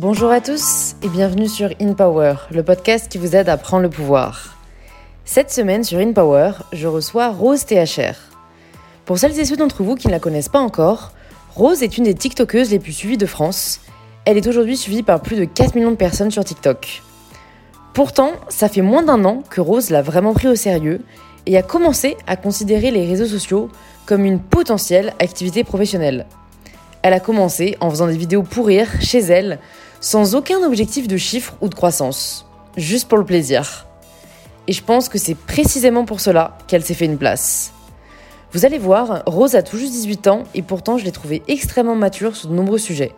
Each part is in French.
Bonjour à tous et bienvenue sur In Power, le podcast qui vous aide à prendre le pouvoir. Cette semaine sur In Power, je reçois Rose THR. Pour celles et ceux d'entre vous qui ne la connaissent pas encore, Rose est une des TikTokeuses les plus suivies de France. Elle est aujourd'hui suivie par plus de 4 millions de personnes sur TikTok. Pourtant, ça fait moins d'un an que Rose l'a vraiment pris au sérieux et a commencé à considérer les réseaux sociaux comme une potentielle activité professionnelle. Elle a commencé en faisant des vidéos pour rire chez elle, sans aucun objectif de chiffre ou de croissance, juste pour le plaisir. Et je pense que c'est précisément pour cela qu'elle s'est fait une place. Vous allez voir, Rose a tout juste 18 ans et pourtant je l'ai trouvée extrêmement mature sur de nombreux sujets.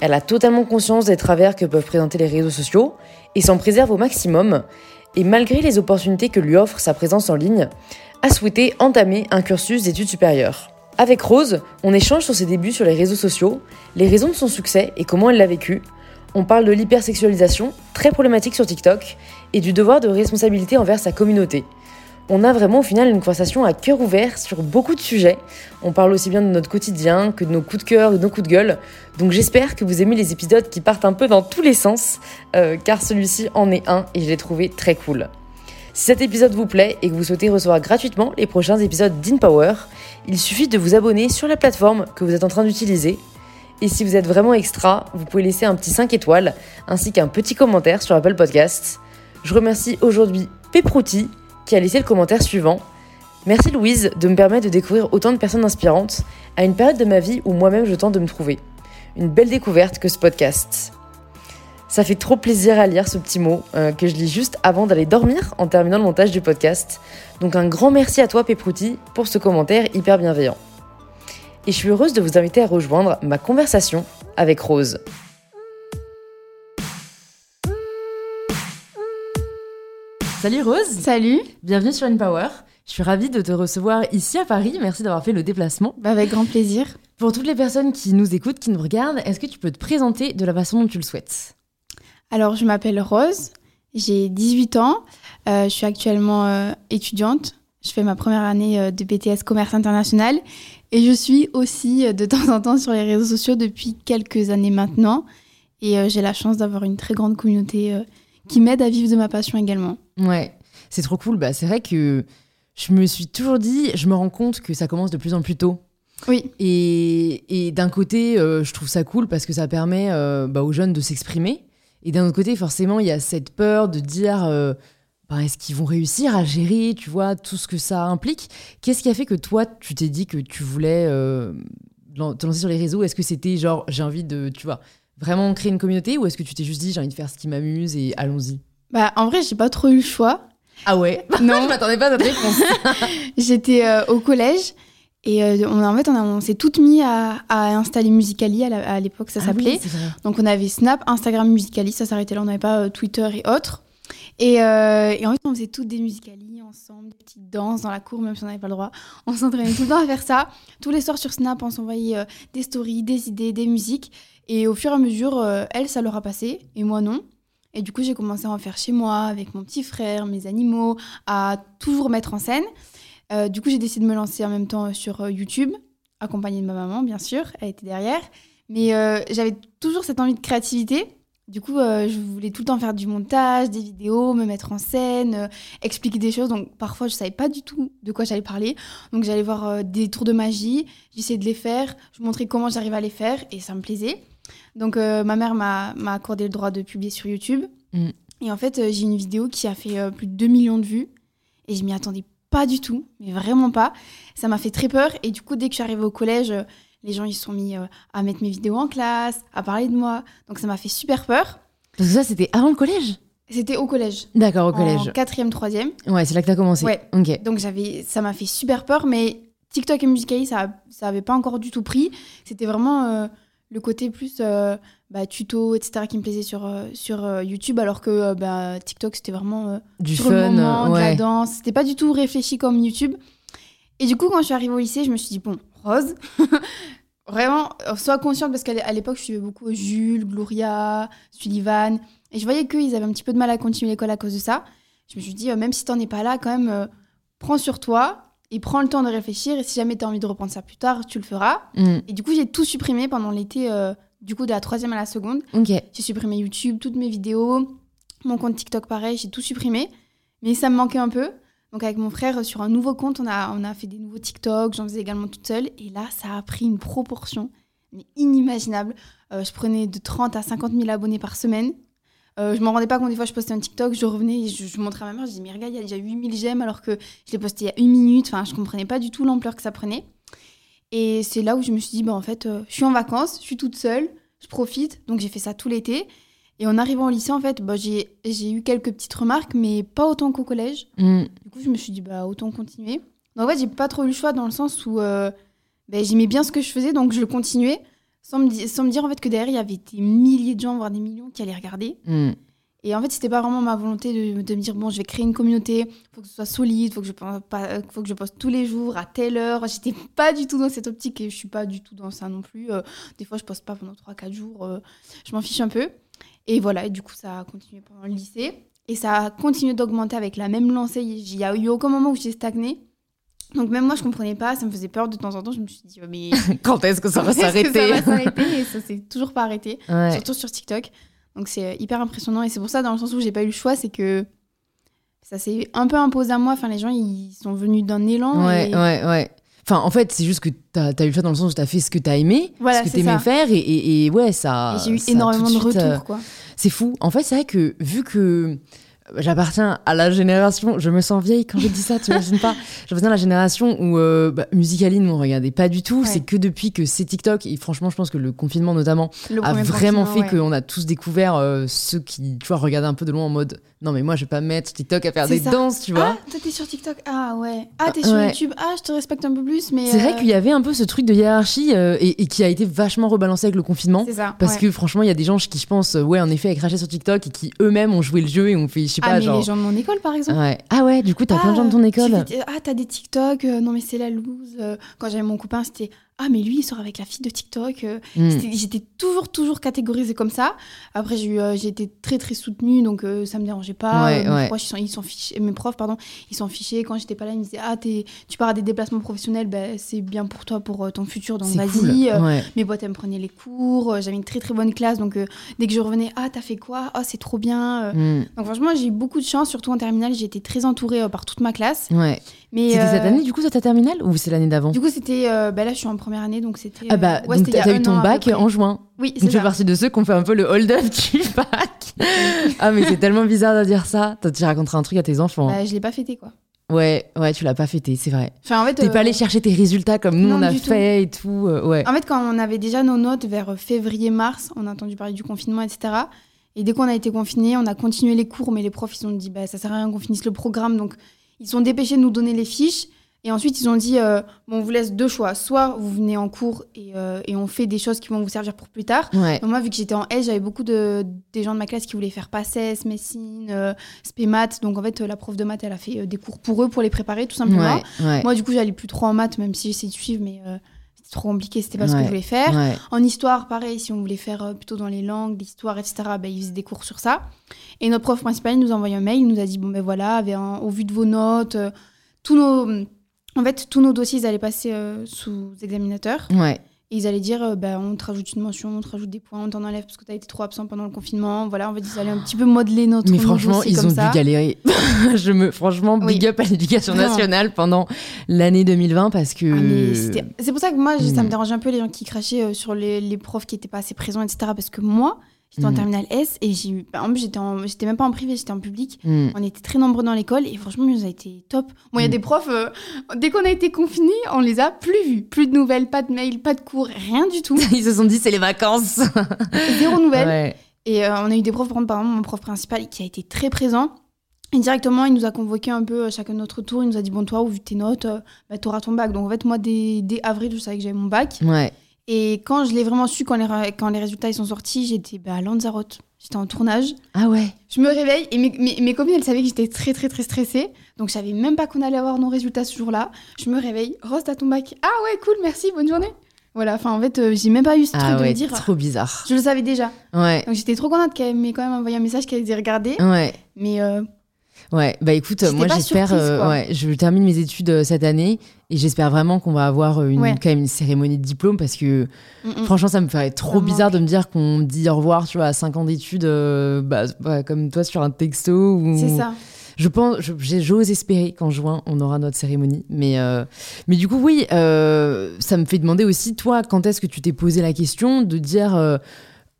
Elle a totalement conscience des travers que peuvent présenter les réseaux sociaux et s'en préserve au maximum, et malgré les opportunités que lui offre sa présence en ligne, a souhaité entamer un cursus d'études supérieures. Avec Rose, on échange sur ses débuts sur les réseaux sociaux, les raisons de son succès et comment elle l'a vécu. On parle de l'hypersexualisation, très problématique sur TikTok, et du devoir de responsabilité envers sa communauté. On a vraiment au final une conversation à cœur ouvert sur beaucoup de sujets. On parle aussi bien de notre quotidien que de nos coups de cœur de nos coups de gueule. Donc j'espère que vous aimez les épisodes qui partent un peu dans tous les sens, euh, car celui-ci en est un et je l'ai trouvé très cool. Si cet épisode vous plaît et que vous souhaitez recevoir gratuitement les prochains épisodes d'InPower, il suffit de vous abonner sur la plateforme que vous êtes en train d'utiliser. Et si vous êtes vraiment extra, vous pouvez laisser un petit 5 étoiles ainsi qu'un petit commentaire sur Apple Podcasts. Je remercie aujourd'hui Peprouti qui a laissé le commentaire suivant. Merci Louise de me permettre de découvrir autant de personnes inspirantes à une période de ma vie où moi-même je tente de me trouver. Une belle découverte que ce podcast. Ça fait trop plaisir à lire ce petit mot euh, que je lis juste avant d'aller dormir en terminant le montage du podcast. Donc un grand merci à toi Peprouti pour ce commentaire hyper bienveillant. Et je suis heureuse de vous inviter à rejoindre ma conversation avec Rose. Salut Rose Salut Bienvenue sur InPower. Je suis ravie de te recevoir ici à Paris. Merci d'avoir fait le déplacement. bah Avec grand plaisir. Pour toutes les personnes qui nous écoutent, qui nous regardent, est-ce que tu peux te présenter de la façon dont tu le souhaites? Alors, je m'appelle Rose, j'ai 18 ans, euh, je suis actuellement euh, étudiante. Je fais ma première année euh, de BTS Commerce International et je suis aussi euh, de temps en temps sur les réseaux sociaux depuis quelques années maintenant. Et euh, j'ai la chance d'avoir une très grande communauté euh, qui m'aide à vivre de ma passion également. Ouais, c'est trop cool. Bah, c'est vrai que je me suis toujours dit, je me rends compte que ça commence de plus en plus tôt. Oui, Et, et d'un côté, euh, je trouve ça cool parce que ça permet bah, aux jeunes de s'exprimer. Et d'un autre côté, forcément, il y a cette peur de dire est-ce qu'ils vont réussir à gérer, tu vois, tout ce que ça implique? Qu'est-ce qui a fait que toi, tu t'es dit que tu voulais euh, te lancer sur les réseaux? Est-ce que c'était genre, j'ai envie de, tu vois, vraiment créer une communauté ou est-ce que tu t'es juste dit, j'ai envie de faire ce qui m'amuse et allons-y? Bah en vrai, j'ai pas trop eu le choix. Ah ouais? Non. Je m'attendais pas à cette réponse. J'étais euh, au collège et euh, on, en fait, on, s'est toutes mis à, à installer Musicali à l'époque, ça Ah s'appelait. oui. Donc on avait Snap, Instagram, Musicali, ça s'arrêtait là, on n'avait pas euh, Twitter et autres. Et, euh, en fait, on faisait toutes des Musicali ensemble, des petites danses dans la cour, même si on n'avait pas le droit. On s'entraînait tout le temps à faire ça. Tous les soirs sur Snap, on s'envoyait euh, des stories, des idées, des musiques. Et au fur et à mesure, euh, elle, ça leur a passé, et moi non. Et du coup, j'ai commencé à en faire chez moi, avec mon petit frère, mes animaux, à toujours mettre en scène. Euh, du coup, j'ai décidé de me lancer en même temps sur YouTube, accompagnée de ma maman, bien sûr, elle était derrière. Mais j'avais toujours cette envie de créativité. Du coup, euh, je voulais tout le temps faire du montage, des vidéos, me mettre en scène, euh, expliquer des choses. Donc parfois, je savais pas du tout de quoi j'allais parler. Donc j'allais voir euh, des tours de magie, j'essayais de les faire, je montrais comment j'arrivais à les faire et ça me plaisait. Donc ma mère m'a accordé le droit de publier sur YouTube. Mm. Et en fait, j'ai une vidéo qui a fait plus de 2 millions de vues et je m'y attendais pas du tout, mais vraiment pas. Ça m'a fait très peur et du coup, dès que je suis arrivée au collège, les gens ils se sont mis euh, à mettre mes vidéos en classe, à parler de moi. Donc ça m'a fait super peur. Parce que ça, c'était avant le collège? C'était au collège. D'accord, au En collège. quatrième, troisième. Ouais, c'est là que t'as commencé. Ouais. Ok. Donc j'avais, ça m'a fait super peur, mais TikTok et Musical.ly, ça, ça avait pas encore du tout pris. C'était vraiment euh, le côté plus euh, bah, tuto, etc., qui me plaisait sur, euh, sur YouTube, alors que bah, TikTok, c'était vraiment Du sur fun, le moment, de la danse. C'était pas du tout réfléchi comme YouTube. Et du coup, quand je suis arrivée au lycée, je me suis dit, bon, Rose, vraiment, sois consciente, parce qu'à l'époque, je suivais beaucoup Jules, Gloria, Sullivan, et je voyais qu'ils avaient un petit peu de mal à continuer l'école à cause de ça. Je me suis dit, euh, même si t'en es pas là, quand même, euh, prends sur toi et prends le temps de réfléchir. Et si jamais t'as envie de reprendre ça plus tard, tu le feras. Mm. Et du coup, j'ai tout supprimé pendant l'été euh, du coup, de la troisième à la seconde. Ok. J'ai supprimé YouTube, toutes mes vidéos, mon compte TikTok pareil, j'ai tout supprimé. Mais ça me manquait un peu. Donc avec mon frère, sur un nouveau compte, on a, on a fait des nouveaux TikTok, j'en faisais également toute seule. Et là, ça a pris une proportion inimaginable. Euh, je prenais de 30 à 50 000 abonnés par semaine. Euh, je m'en rendais pas compte, des fois je postais un TikTok, je revenais, et je, montrais à ma mère, je disais mais regarde, il y a déjà 8000 j'aime alors que je l'ai posté il y a une minute, enfin je comprenais pas du tout l'ampleur que ça prenait. Et c'est là où je me suis dit, bah en fait, euh, je suis en vacances, je suis toute seule, je profite, donc j'ai fait ça tout l'été. Et en arrivant au lycée, en fait, bah, j'ai eu quelques petites remarques, mais pas autant qu'au collège. Mm. Du coup, je me suis dit, bah, autant continuer. Donc, en fait, j'ai pas trop eu le choix dans le sens où euh, bah, j'aimais bien ce que je faisais, donc je le continuais, sans me, sans me dire en fait que derrière, il y avait des milliers de gens, voire des millions qui allaient regarder. Mm. Et en fait, c'était pas vraiment ma volonté de, de me dire, bon, je vais créer une communauté, faut que ce soit solide, faut que je, pense pas, faut que je poste tous les jours, à telle heure. J'étais pas du tout dans cette optique et je suis pas du tout dans ça non plus. Euh, des fois, je poste pas pendant 3-4 jours, euh, je m'en fiche un peu. Et voilà, et du coup, ça a continué pendant le lycée. Et ça a continué d'augmenter avec la même lancée. Il y a eu aucun moment où j'ai stagné. Donc même moi, je comprenais pas, ça me faisait peur de temps en temps. Je me suis dit, oh, mais Quand est-ce que ça va que Ça s'arrêter va s'arrêter et ça s'est toujours pas arrêté, Ouais. surtout sur TikTok. Donc c'est euh, hyper impressionnant et c'est pour ça dans le sens où j'ai pas eu le choix, c'est que ça s'est un peu imposé à moi. Enfin les gens ils sont venus d'un élan. Ouais, et... ouais, ouais. Enfin, en fait, c'est juste que t'as as eu le choix dans le sens où t'as fait ce que t'as aimé, Voilà, ce que c'est t'aimais ça. faire, et, et, et ouais, ça. j'ai eu ça énormément tout de suite, retours euh, quoi. C'est fou. En fait, c'est vrai que vu que j'appartiens à la génération, je me sens vieille quand je dis ça, tu imagines pas J'appartiens à la génération où euh, bah, Musicaline, on regardait pas du tout. Ouais. C'est que depuis que c'est TikTok, et franchement, je pense que le confinement notamment Le a vraiment fait ouais. qu'on a tous découvert euh, ceux qui, tu vois, regardaient un peu de loin en mode non, mais moi, je vais pas me mettre TikTok à faire des ça. danses, tu vois. Ah, toi t'es sur TikTok Ah ouais. Ah t'es sur Ouais. YouTube Ah je te respecte un peu plus mais. C'est vrai euh, qu'il y avait un peu ce truc de hiérarchie euh, et, et qui a été vachement rebalancé avec le confinement. C'est ça. Parce que franchement, il y a des gens qui, je pense, ouais, en effet, craché sur TikTok et qui eux-mêmes ont joué le jeu et ont fait, sais Ah pas, mais genre. les gens de mon école par exemple. Ouais. Ah ouais, du coup, t'as plein de gens de ton tu école. fais- ah, t'as des TikTok, euh, non mais c'est la loose. euh. quand j'avais mon copain, c'était Ah, mais lui, il sort avec la fille de TikTok. euh. Mm. C'était- J'étais toujours, toujours catégorisée comme ça. Après, j'ai euh, j'ai été très, très soutenue, donc euh, ça me dérangeait pas. Ouais, Euh, mes, ouais. proches, ils sont, ils sont fichés, mes profs, pardon, ils s'en fichaient. Quand j'étais pas là, ils me disaient Ah, tu pars à des déplacements professionnels, ben, c'est bien pour toi, pour euh, ton futur, donc vas-y. cool. Ouais. Mes potes, elles me prenaient les cours. J'avais une très, très bonne classe, donc dès que je revenais Ah, t'as fait quoi? Ah, c'est trop bien. euh. Mm. Donc franchement, j'ai eu beaucoup de chance, surtout en terminale. J'ai été très entourée par toute ma classe. Mais C'était cette euh, année, du coup, ça ta terminale ou c'est l'année d'avant Du coup, c'était. euh, bah là, je suis en première année, donc c'était. Ah bah, euh, ouais, donc t'as eu ton bac en juin. Oui, Donc c'est tu fais ça. partie de ceux qui ont fait un peu le hold-up du bac. ah, mais c'est tellement bizarre de dire ça. Tu raconteras un truc à tes enfants. Bah, je l'ai pas fêté, quoi. Ouais, ouais, tu l'as pas fêté, c'est vrai. Enfin, en fait. T'es euh, pas allé chercher tes résultats comme nous non, on a tout. fait et tout. euh, ouais. En fait, quand on avait déjà nos notes vers février-mars, on a entendu parler du confinement, etc. Et dès qu'on a été confinés, on a continué les cours, mais les profs, ils ont dit, bah, ça sert à rien qu'on finisse le programme. Donc, ils sont dépêchés de nous donner les fiches. Et ensuite, ils ont dit, euh, bon, on vous laisse deux choix. Soit vous venez en cours et, euh, et on fait des choses qui vont vous servir pour plus tard. Ouais. Donc moi, vu que j'étais en S, j'avais beaucoup de des gens de ma classe qui voulaient faire PACES, médecine, euh, spé maths. Donc en fait, euh, la prof de maths, elle a fait des cours pour eux, pour les préparer, tout simplement. Ouais, ouais. Moi, du coup, j'allais plus trop en maths, même si j'essayais de suivre, mais trop compliqué, c'était pas ce que je voulais faire. ouais. En histoire, pareil, si on voulait faire euh, plutôt dans les langues, l'histoire, etc., ben, ils faisaient des cours sur ça. Et notre prof principal nous a envoyé un mail, il nous a dit, bon ben voilà, avec un- au vu de vos notes, euh, tous nos... En fait, tous nos dossiers, ils allaient passer euh, sous examinateur. Ouais. Et ils allaient dire, euh, bah, on te rajoute une mention, on te rajoute des points, on t'en enlève parce que t'as été trop absent pendant le confinement. Voilà, en fait, ils allaient un petit peu modeler notre Mais franchement, ils comme ont ça. dû galérer. je me, franchement, Oui. big up à l'éducation nationale pendant l'année 2020 parce que. Ah, c'est pour ça que moi, ça me dérange un peu les gens qui crachaient euh, sur les, les profs qui étaient pas assez présents, etc. Parce que moi, j'étais en Mm. terminale S et j'ai eu. bah, En plus, j'étais même pas en privé, j'étais en public. Hmm. On était très nombreux dans l'école et franchement, ça a été top. Moi, il y a Mm. des profs, euh, dès qu'on a été confinés, on les a plus vus. Plus de nouvelles, pas de mails, pas de cours, rien du tout. Ils se sont dit, c'est les vacances. Zéro nouvelle. Ouais. Et euh, on a eu des profs, par exemple, mon prof principal qui a été très présent. Et directement, il nous a convoqué un peu euh, chacun de notre tour. Il nous a dit Bon, toi, au vu de tes notes, bah, tu auras ton bac. Donc, en fait, moi, dès, dès avril, je savais que j'avais mon bac. Ouais. Et quand je l'ai vraiment su, quand les, ra- quand les résultats ils sont sortis, j'étais bah, à Lanzarote. J'étais en tournage. Ah ouais. Je me réveille et mes, mes, mes copines, elles savaient que j'étais très, très, très stressée. Donc, je savais même pas qu'on allait avoir nos résultats ce jour-là. Je me réveille Rose, t'as ton bac. Ah ouais, cool, merci, bonne journée. Voilà, enfin, en fait, euh, j'ai même pas eu ce truc Ah de ouais. me dire. Trop bizarre. Je le savais déjà. Ouais. Donc, j'étais trop contente qu'elle m'ait quand même envoyé un message qu'elle ait regardé. Ouais. Mais euh, Ouais, bah écoute, moi j'espère. euh, ouais, je termine mes études euh, cette année et j'espère vraiment qu'on va avoir une, Ouais. quand même une cérémonie de diplôme parce que Mm, mm. franchement, ça me ferait trop Ça bizarre manque. de me dire qu'on me dit au revoir, tu vois, à 5 ans d'études, euh, bah, bah, comme toi sur un texto. Ou... C'est ça. Je pense, j'ose espérer qu'en juin, on aura notre cérémonie. Mais, euh, mais du coup, oui, euh, ça me fait demander aussi, toi, quand est-ce que tu t'es posé la question de dire, euh,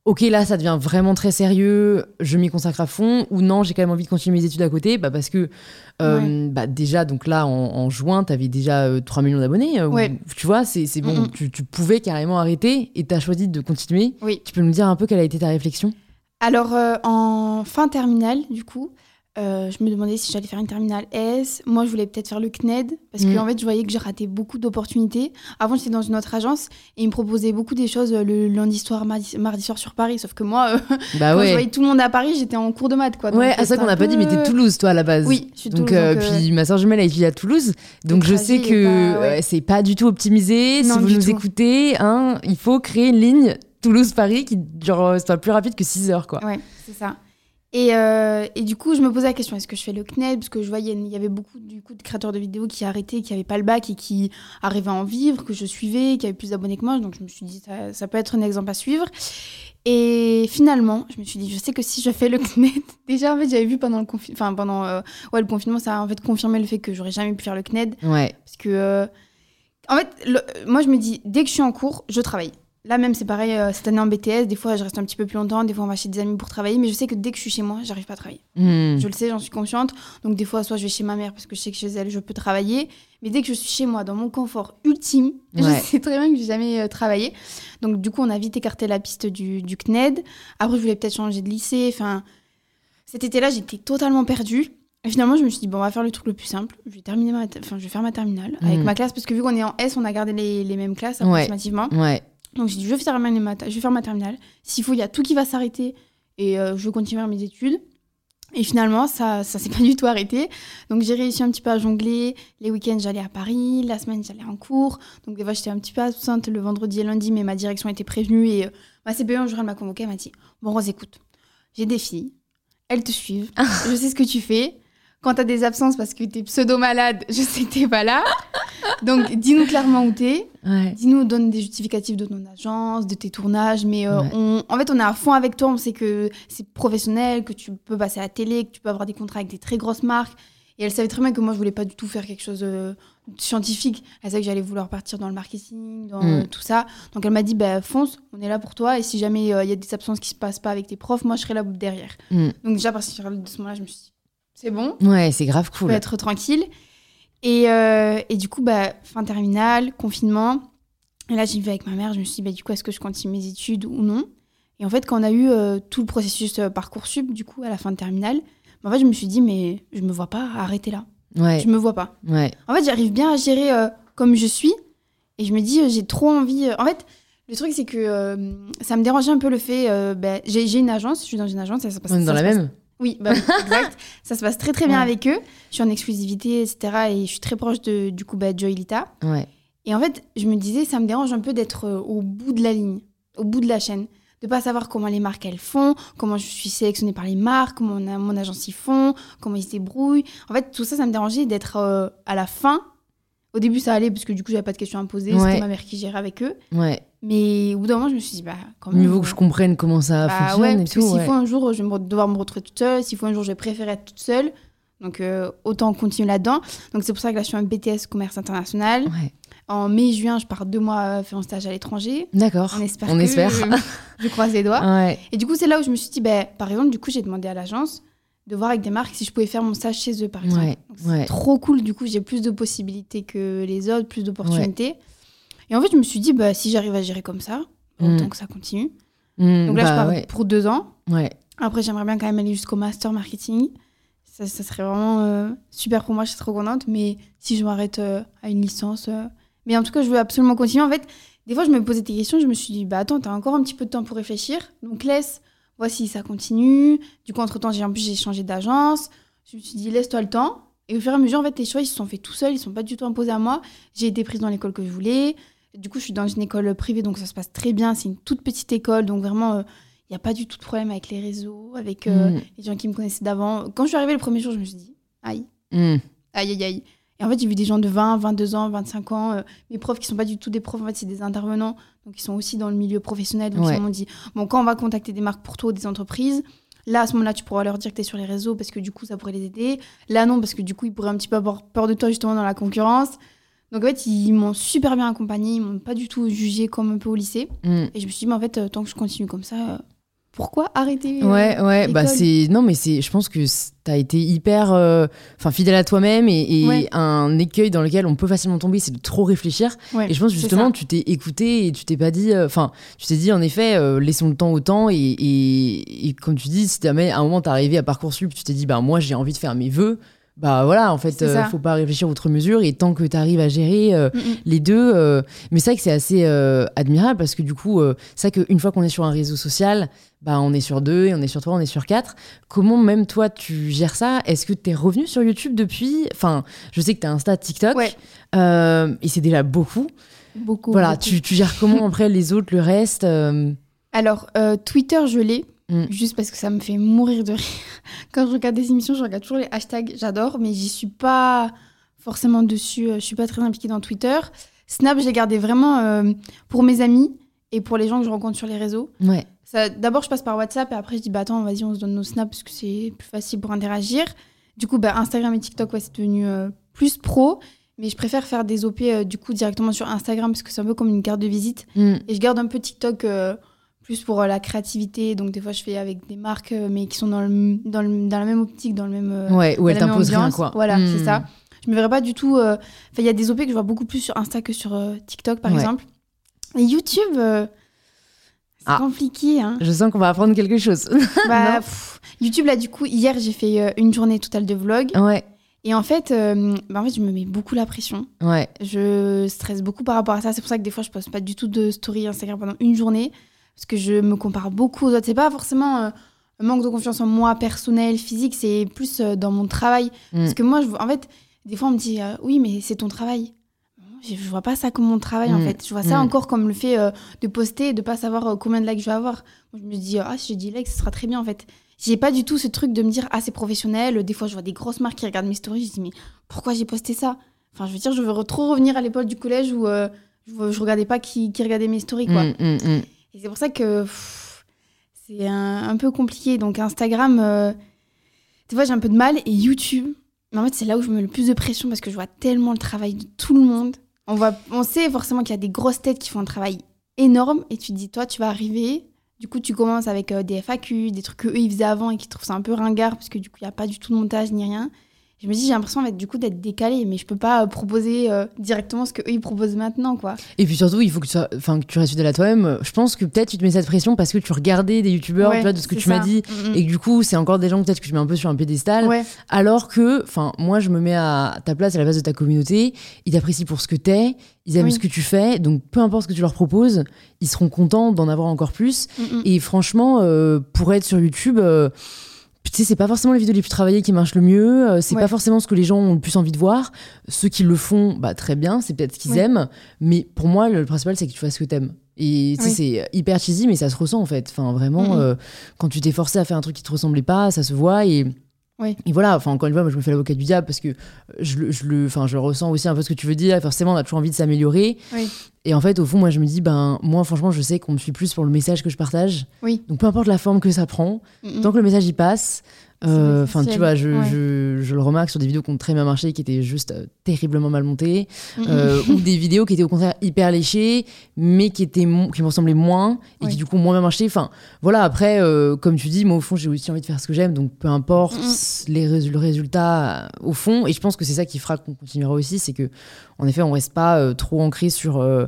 ok, là, ça devient vraiment très sérieux, je m'y consacre à fond, ou non, j'ai quand même envie de continuer mes études à côté bah, Parce que, euh, bah, déjà, donc là, en, en juin, tu avais déjà euh, 3 millions d'abonnés. euh, Ouais. Tu vois, c'est bon, Mm, tu, tu pouvais carrément arrêter et tu as choisi de continuer. Oui. Tu peux nous dire un peu quelle a été ta réflexion? Alors, euh, en fin terminale, du coup, euh, je me demandais si j'allais faire une terminale S. Moi, je voulais peut-être faire le CNED parce Mm. que en fait, je voyais que j'ai raté beaucoup d'opportunités. Avant, j'étais dans une autre agence et ils me proposaient beaucoup des choses euh, le lundi soir, mardi, mardi soir sur Paris. Sauf que moi, euh, Bah quand je voyais tout le monde à Paris, j'étais en cours de maths. Quoi. Donc, Ouais, euh, ah, c'était qu'on n'a pas dit, mais t'es Toulouse, toi, à la base. Oui, je suis Donc, Toulouse. euh, donc, puis ma soeur jumelle, elle vit à Toulouse. Donc, je sais que pas- ouais. c'est pas du tout optimisé. Non, si vous nous tout. écoutez, hein, il faut créer une ligne Toulouse-Paris qui genre, soit plus rapide que 6 heures, quoi. Ouais, c'est ça. Et, euh, et du coup, je me posais la question est-ce que je fais le CNED Parce que je voyais, il y avait beaucoup du coup, de créateurs de vidéos qui arrêtaient, qui n'avaient pas le bac et qui arrivaient à en vivre, que je suivais, qui avaient plus d'abonnés que moi. Donc, je me suis dit ça, ça peut être un exemple à suivre. Et finalement, je me suis dit je sais que si je fais le CNED, déjà, en fait, j'avais vu pendant le confinement, enfin, pendant euh, ouais, le confinement, ça a en fait confirmé le fait que j'aurais jamais pu faire le CNED. Ouais. Parce que, euh, en fait, le- moi, je me dis, dès que je suis en cours, je travaille. Là même, c'est pareil, euh, cette année en BTS, des fois, je reste un petit peu plus longtemps, des fois, on va chez des amis pour travailler, mais je sais que dès que je suis chez moi, j'arrive pas à travailler. Hmm. Je le sais, j'en suis consciente. Donc, des fois, soit je vais chez ma mère parce que je sais que chez elle, je peux travailler. Mais dès que je suis chez moi, dans mon confort ultime, Ouais. je sais très bien que j'ai jamais euh, travaillé. Donc, du coup, on a vite écarté la piste du, du CNED. Après, je voulais peut-être changer de lycée. Enfin, cet été-là, j'étais totalement perdue. Et finalement, je me suis dit, bon, on va faire le truc le plus simple. Je vais, terminer ma enfin, je vais faire ma terminale avec Mhm. ma classe. Parce que vu qu'on est en S, on a gardé les, les mêmes classes Ouais. approximativement. Ouais. Donc j'ai dit, je vais faire ma, je vais faire ma terminale. S'il faut, il y a tout qui va s'arrêter et euh, je vais continuer mes études. Et finalement, ça ça s'est pas du tout arrêté. Donc j'ai réussi un petit peu à jongler. Les week-ends, j'allais à Paris. La semaine, j'allais en cours. Donc des fois, j'étais un petit peu absente le vendredi et lundi, mais ma direction était prévenue. Et euh, ma CPE, un jour, elle m'a convoquée. Elle m'a dit, bon, Rose, écoute, j'ai des filles. Elles te suivent. je sais ce que tu fais. Quand t'as des absences parce que t'es pseudo-malade, je sais que t'es pas là. Donc dis-nous clairement où t'es. Ouais. Dis-nous, donne des justificatifs de ton agence, de tes tournages, mais euh, Ouais. on, en fait, on est à fond avec toi. On sait que c'est professionnel, que tu peux passer à la télé, que tu peux avoir des contrats avec des très grosses marques. Et elle savait très bien que moi, je voulais pas du tout faire quelque chose euh, de scientifique. Elle savait que j'allais vouloir partir dans le marketing, dans Mm. tout ça. Donc elle m'a dit, bah, fonce, on est là pour toi. Et si jamais euh, il y a des absences qui se passent pas avec tes profs, moi, je serai là derrière. Mm. Donc déjà, à partir de ce moment-là, je me suis dit, c'est bon Ouais, c'est grave cool. peux être tranquille. Et, euh, et du coup, bah, fin terminale, confinement. Et là, j'ai vu avec ma mère, je me suis dit, bah, du coup, est-ce que je continue mes études ou non? Et en fait, quand on a eu euh, tout le processus euh, Parcoursup, du coup, à la fin de terminale, bah, en fait, je me suis dit, mais je me vois pas arrêter là. Ouais. Je me vois pas. Ouais. En fait, j'arrive bien à gérer euh, comme je suis. Et je me dis, j'ai trop envie. En fait, le truc, c'est que ça me dérangeait un peu le fait. bah, j'ai une agence, je suis dans une agence. Ça, se passe- dans ça la passe même oui, bah exact. ça se passe très très bien Ouais. avec eux. Je suis en exclusivité, etc. Et je suis très proche de, du coup, bah, Joy Lita. Ouais. Et en fait, je me disais, ça me dérange un peu d'être euh, au bout de la ligne, au bout de la chaîne. De pas savoir comment les marques elles font, comment je suis sélectionnée par les marques, comment mon, mon agence y font, comment ils se débrouillent. En fait, tout ça, ça me dérangeait d'être euh, à la fin. Au début, ça allait parce que du coup, j'avais pas de questions à me poser. Ouais. C'était ma mère qui gérait avec eux. Ouais. Mais au bout d'un moment, je me suis dit, bah, quand même. Mieux vaut que je comprenne comment ça bah fonctionne ouais, et parce que tout. s'il ouais. faut un jour, je vais devoir me retrouver toute seule. S'il faut un jour, je vais préférer être toute seule. Donc, euh, autant continuer là-dedans. Donc, c'est pour ça que là, je suis un BTS commerce international. Ouais. En mai-juin, je pars deux mois euh, faire un stage à l'étranger. D'accord. On espère. On que- espère. je croise les doigts. Ouais. Et du coup, c'est là où je me suis dit, bah, par exemple, du coup, j'ai demandé à l'agence de voir avec des marques si je pouvais faire mon stage chez eux, par exemple. Ouais, c'est ouais. trop cool. Du coup, j'ai plus de possibilités que les autres, plus d'opportunités. Et en fait, je me suis dit, bah, si j'arrive à gérer comme ça, Mm. autant que ça continue. Mm, Donc là, je bah pars ouais. pour deux ans. Ouais. Après, j'aimerais bien quand même aller jusqu'au master marketing. Ça, ça serait vraiment euh, super pour moi, je suis trop contente. Mais si je m'arrête euh, à une licence. euh, Mais en tout cas, je veux absolument continuer. En fait, des fois, je me posais des questions. Je me suis dit, bah attends, t'as encore un petit peu de temps pour réfléchir. Donc laisse, voici, ça continue. Du coup, entre-temps, j'ai en plus, j'ai changé d'agence. Je me suis dit, laisse-toi le temps. Et au fur et à mesure, en fait, les choix, ils se sont faits tout seuls. Ils sont pas du tout imposés à moi. J'ai été prise dans l'école que je voulais. Du coup, je suis dans une école privée, donc ça se passe très bien. C'est une toute petite école, donc vraiment, euh, il n'y a pas du tout de problème avec les réseaux, avec euh, Mm. les gens qui me connaissaient d'avant. Quand je suis arrivée le premier jour, je me suis dit, aïe, Hmm. aïe, aïe, aïe. Et en fait, j'ai vu des gens de 20, 22 ans, 25 ans, euh, mes profs qui sont pas du tout des profs, en fait, c'est des intervenants, donc ils sont aussi dans le milieu professionnel. Donc Ouais. ils m'ont dit, bon, quand on va contacter des marques pour toi ou des entreprises, là, à ce moment-là, tu pourras leur dire que tu es sur les réseaux parce que du coup, ça pourrait les aider. Là, non, parce que du coup, ils pourraient un petit peu avoir peur de toi justement dans la concurrence. Donc en fait, ils m'ont super bien accompagné, ils m'ont pas du tout jugé comme un peu au lycée. Hmm. Et je me suis dit, mais en fait, euh, tant que je continue comme ça, euh, pourquoi arrêter euh, Ouais, ouais, bah c'est. Non, mais c'est. Je pense que t'as été hyper. euh, Enfin, fidèle à toi-même et, et Ouais. un écueil dans lequel on peut facilement tomber, c'est de trop réfléchir. Ouais, Et je pense justement, tu t'es écouté et tu t'es pas dit. euh, Enfin, tu t'es dit en effet, euh, laissons le temps au temps. Et, et, et comme tu dis, si jamais à un moment t'es arrivé à Parcoursup, tu t'es dit, bah moi j'ai envie de faire mes vœux. Bah voilà, en fait, C'est euh, faut pas réfléchir outre mesure. Et tant que t'arrives à gérer. euh, Mm, mm. les deux. euh, mais c'est vrai que c'est assez euh, admirable parce que du coup, c'est vrai qu'une fois qu'on est sur un réseau social, bah, on est sur deux et on est sur trois, on est sur quatre. Comment même toi tu gères ça? Est-ce que t'es revenu sur YouTube depuis? Enfin, je sais que t'as Insta, TikTok, Ouais. et c'est déjà beaucoup. Beaucoup. voilà, beaucoup. tu, tu gères comment après les autres, le reste Alors, Twitter, je l'ai. Mm. Juste parce que ça me fait mourir de rire. Quand je regarde des émissions, je regarde toujours les hashtags. J'adore, mais j'y suis pas forcément dessus. euh, Je suis pas très impliquée dans Twitter. Snap, je l'ai gardé vraiment euh, pour mes amis et pour les gens que je rencontre sur les réseaux. Ouais. D'abord, je passe par WhatsApp et après, je dis, bah attends, vas-y, on se donne nos snaps parce que c'est plus facile pour interagir. Du coup, bah, Instagram et TikTok, ouais, c'est devenu euh, plus pro. Mais je préfère faire des OP euh, du coup directement sur Instagram parce que c'est un peu comme une carte de visite. Mm. Et je garde un peu TikTok plus pour euh, la créativité. Donc, des fois, je fais avec des marques, euh, mais qui sont dans, le, dans, le- dans la même optique, dans le même. euh, Ouais, où dans elle la même t'impose rien, quoi. Voilà, c'est ça. Je me verrais pas du tout. Enfin, il y a des OP que je vois beaucoup plus sur Insta que sur TikTok, par Ouais. exemple. Et YouTube, c'est Ah. compliqué. Hein. Je sens qu'on va apprendre quelque chose. Bah, pff, YouTube, là, du coup, hier, j'ai fait euh, une journée totale de vlog. ouais, Et en fait, euh, bah, en fait, je me mets beaucoup la pression. ouais. Je stresse beaucoup par rapport à ça. C'est pour ça que des fois, je poste pas du tout de story Instagram pendant une journée. Parce que je me compare beaucoup aux autres. C'est pas forcément euh, un manque de confiance en moi, personnel, physique. C'est plus euh, dans mon travail. Mm. Parce que moi, je, en fait, des fois, on me dit euh, Oui, mais c'est ton travail. Je, je vois pas ça comme mon travail, en Mm. fait. Je vois ça Mm. encore comme le fait euh, de poster et de pas savoir euh, combien de likes je vais avoir. Moi, je me dis Ah, si j'ai 10 likes, ce sera très bien, en fait. J'ai pas du tout ce truc de me dire Ah, c'est professionnel. Des fois, je vois des grosses marques qui regardent mes stories. Je dis Mais pourquoi j'ai posté ça? Enfin, je veux dire, je veux trop revenir à l'époque du collège où euh, je, je regardais pas qui, qui regardait mes stories, quoi. Et c'est pour ça que c'est un, peu compliqué. Donc Instagram, euh, fois j'ai un peu de mal. Et YouTube, mais en fait c'est là où je me mets le plus de pression parce que je vois tellement le travail de tout le monde. On, voit, on sait forcément qu'il y a des grosses têtes qui font un travail énorme. Et tu te dis, toi tu vas arriver. Du coup tu commences avec euh, des FAQ, des trucs qu'eux ils faisaient avant et qui trouvent ça un peu ringard parce que du coup il n'y a pas du tout de montage ni rien. Je me dis, j'ai l'impression du coup d'être décalé, mais je peux pas euh, proposer euh, directement ce qu'eux ils proposent maintenant, quoi. Et puis surtout, il faut que tu, sois- enfin, que tu restes fidèle à toi-même. Je pense que peut-être tu te mets cette pression parce que tu regardais des youtubeurs, Ouais, de ce que tu m'as dit. Mm, mm. Et que du coup, c'est encore des gens peut-être que tu mets un peu sur un piédestal. Ouais. Alors que, enfin, moi, je me mets à ta place, à la place de ta communauté. Ils t'apprécient pour ce que t'es. Ils aiment Oui. ce que tu fais. Donc, peu importe ce que tu leur proposes, ils seront contents d'en avoir encore plus. Mm. Et franchement, euh, pour être sur YouTube, euh, tu sais, c'est pas forcément les vidéos les plus travaillées qui marchent le mieux. euh, c'est Ouais. pas forcément ce que les gens ont le plus envie de voir. Ceux qui le font, bah très bien, c'est peut-être ce qu'ils aiment. Mais pour moi, le principal, c'est que tu fasses ce que t'aimes. Et tu sais, Oui. c'est hyper cheesy, mais ça se ressent en fait. Enfin, vraiment, Mhm. euh, quand tu t'es forcé à faire un truc qui te ressemblait pas, ça se voit. Et, Oui. et voilà, enfin, encore une fois, moi, je me fais l'avocat du diable parce que je, le- je, le, enfin, je ressens aussi un peu ce que tu veux dire. Forcément, on a toujours envie de s'améliorer. Oui. Et en fait, au fond, moi, je me dis, ben, moi, franchement, je sais qu'on me suit plus pour le message que je partage. Oui. Donc, peu importe la forme que ça prend, Mm, tant que le message y passe. Euh, Enfin, tu vois, je, Ouais. je, je le remarque sur des vidéos qui ont très bien marché, qui étaient juste euh, terriblement mal montées, euh, ou des vidéos qui étaient au contraire hyper léchées, mais qui étaient qui me ressemblaient moins et qui du coup ont moins bien marché. Enfin, voilà. Après, euh, comme tu dis, moi au fond, j'ai aussi envie de faire ce que j'aime, donc peu importe Mm. les rés- le résultat euh, au fond. Et je pense que c'est ça qui fera qu'on continuera aussi, c'est que en effet, on reste pas trop ancré sur euh,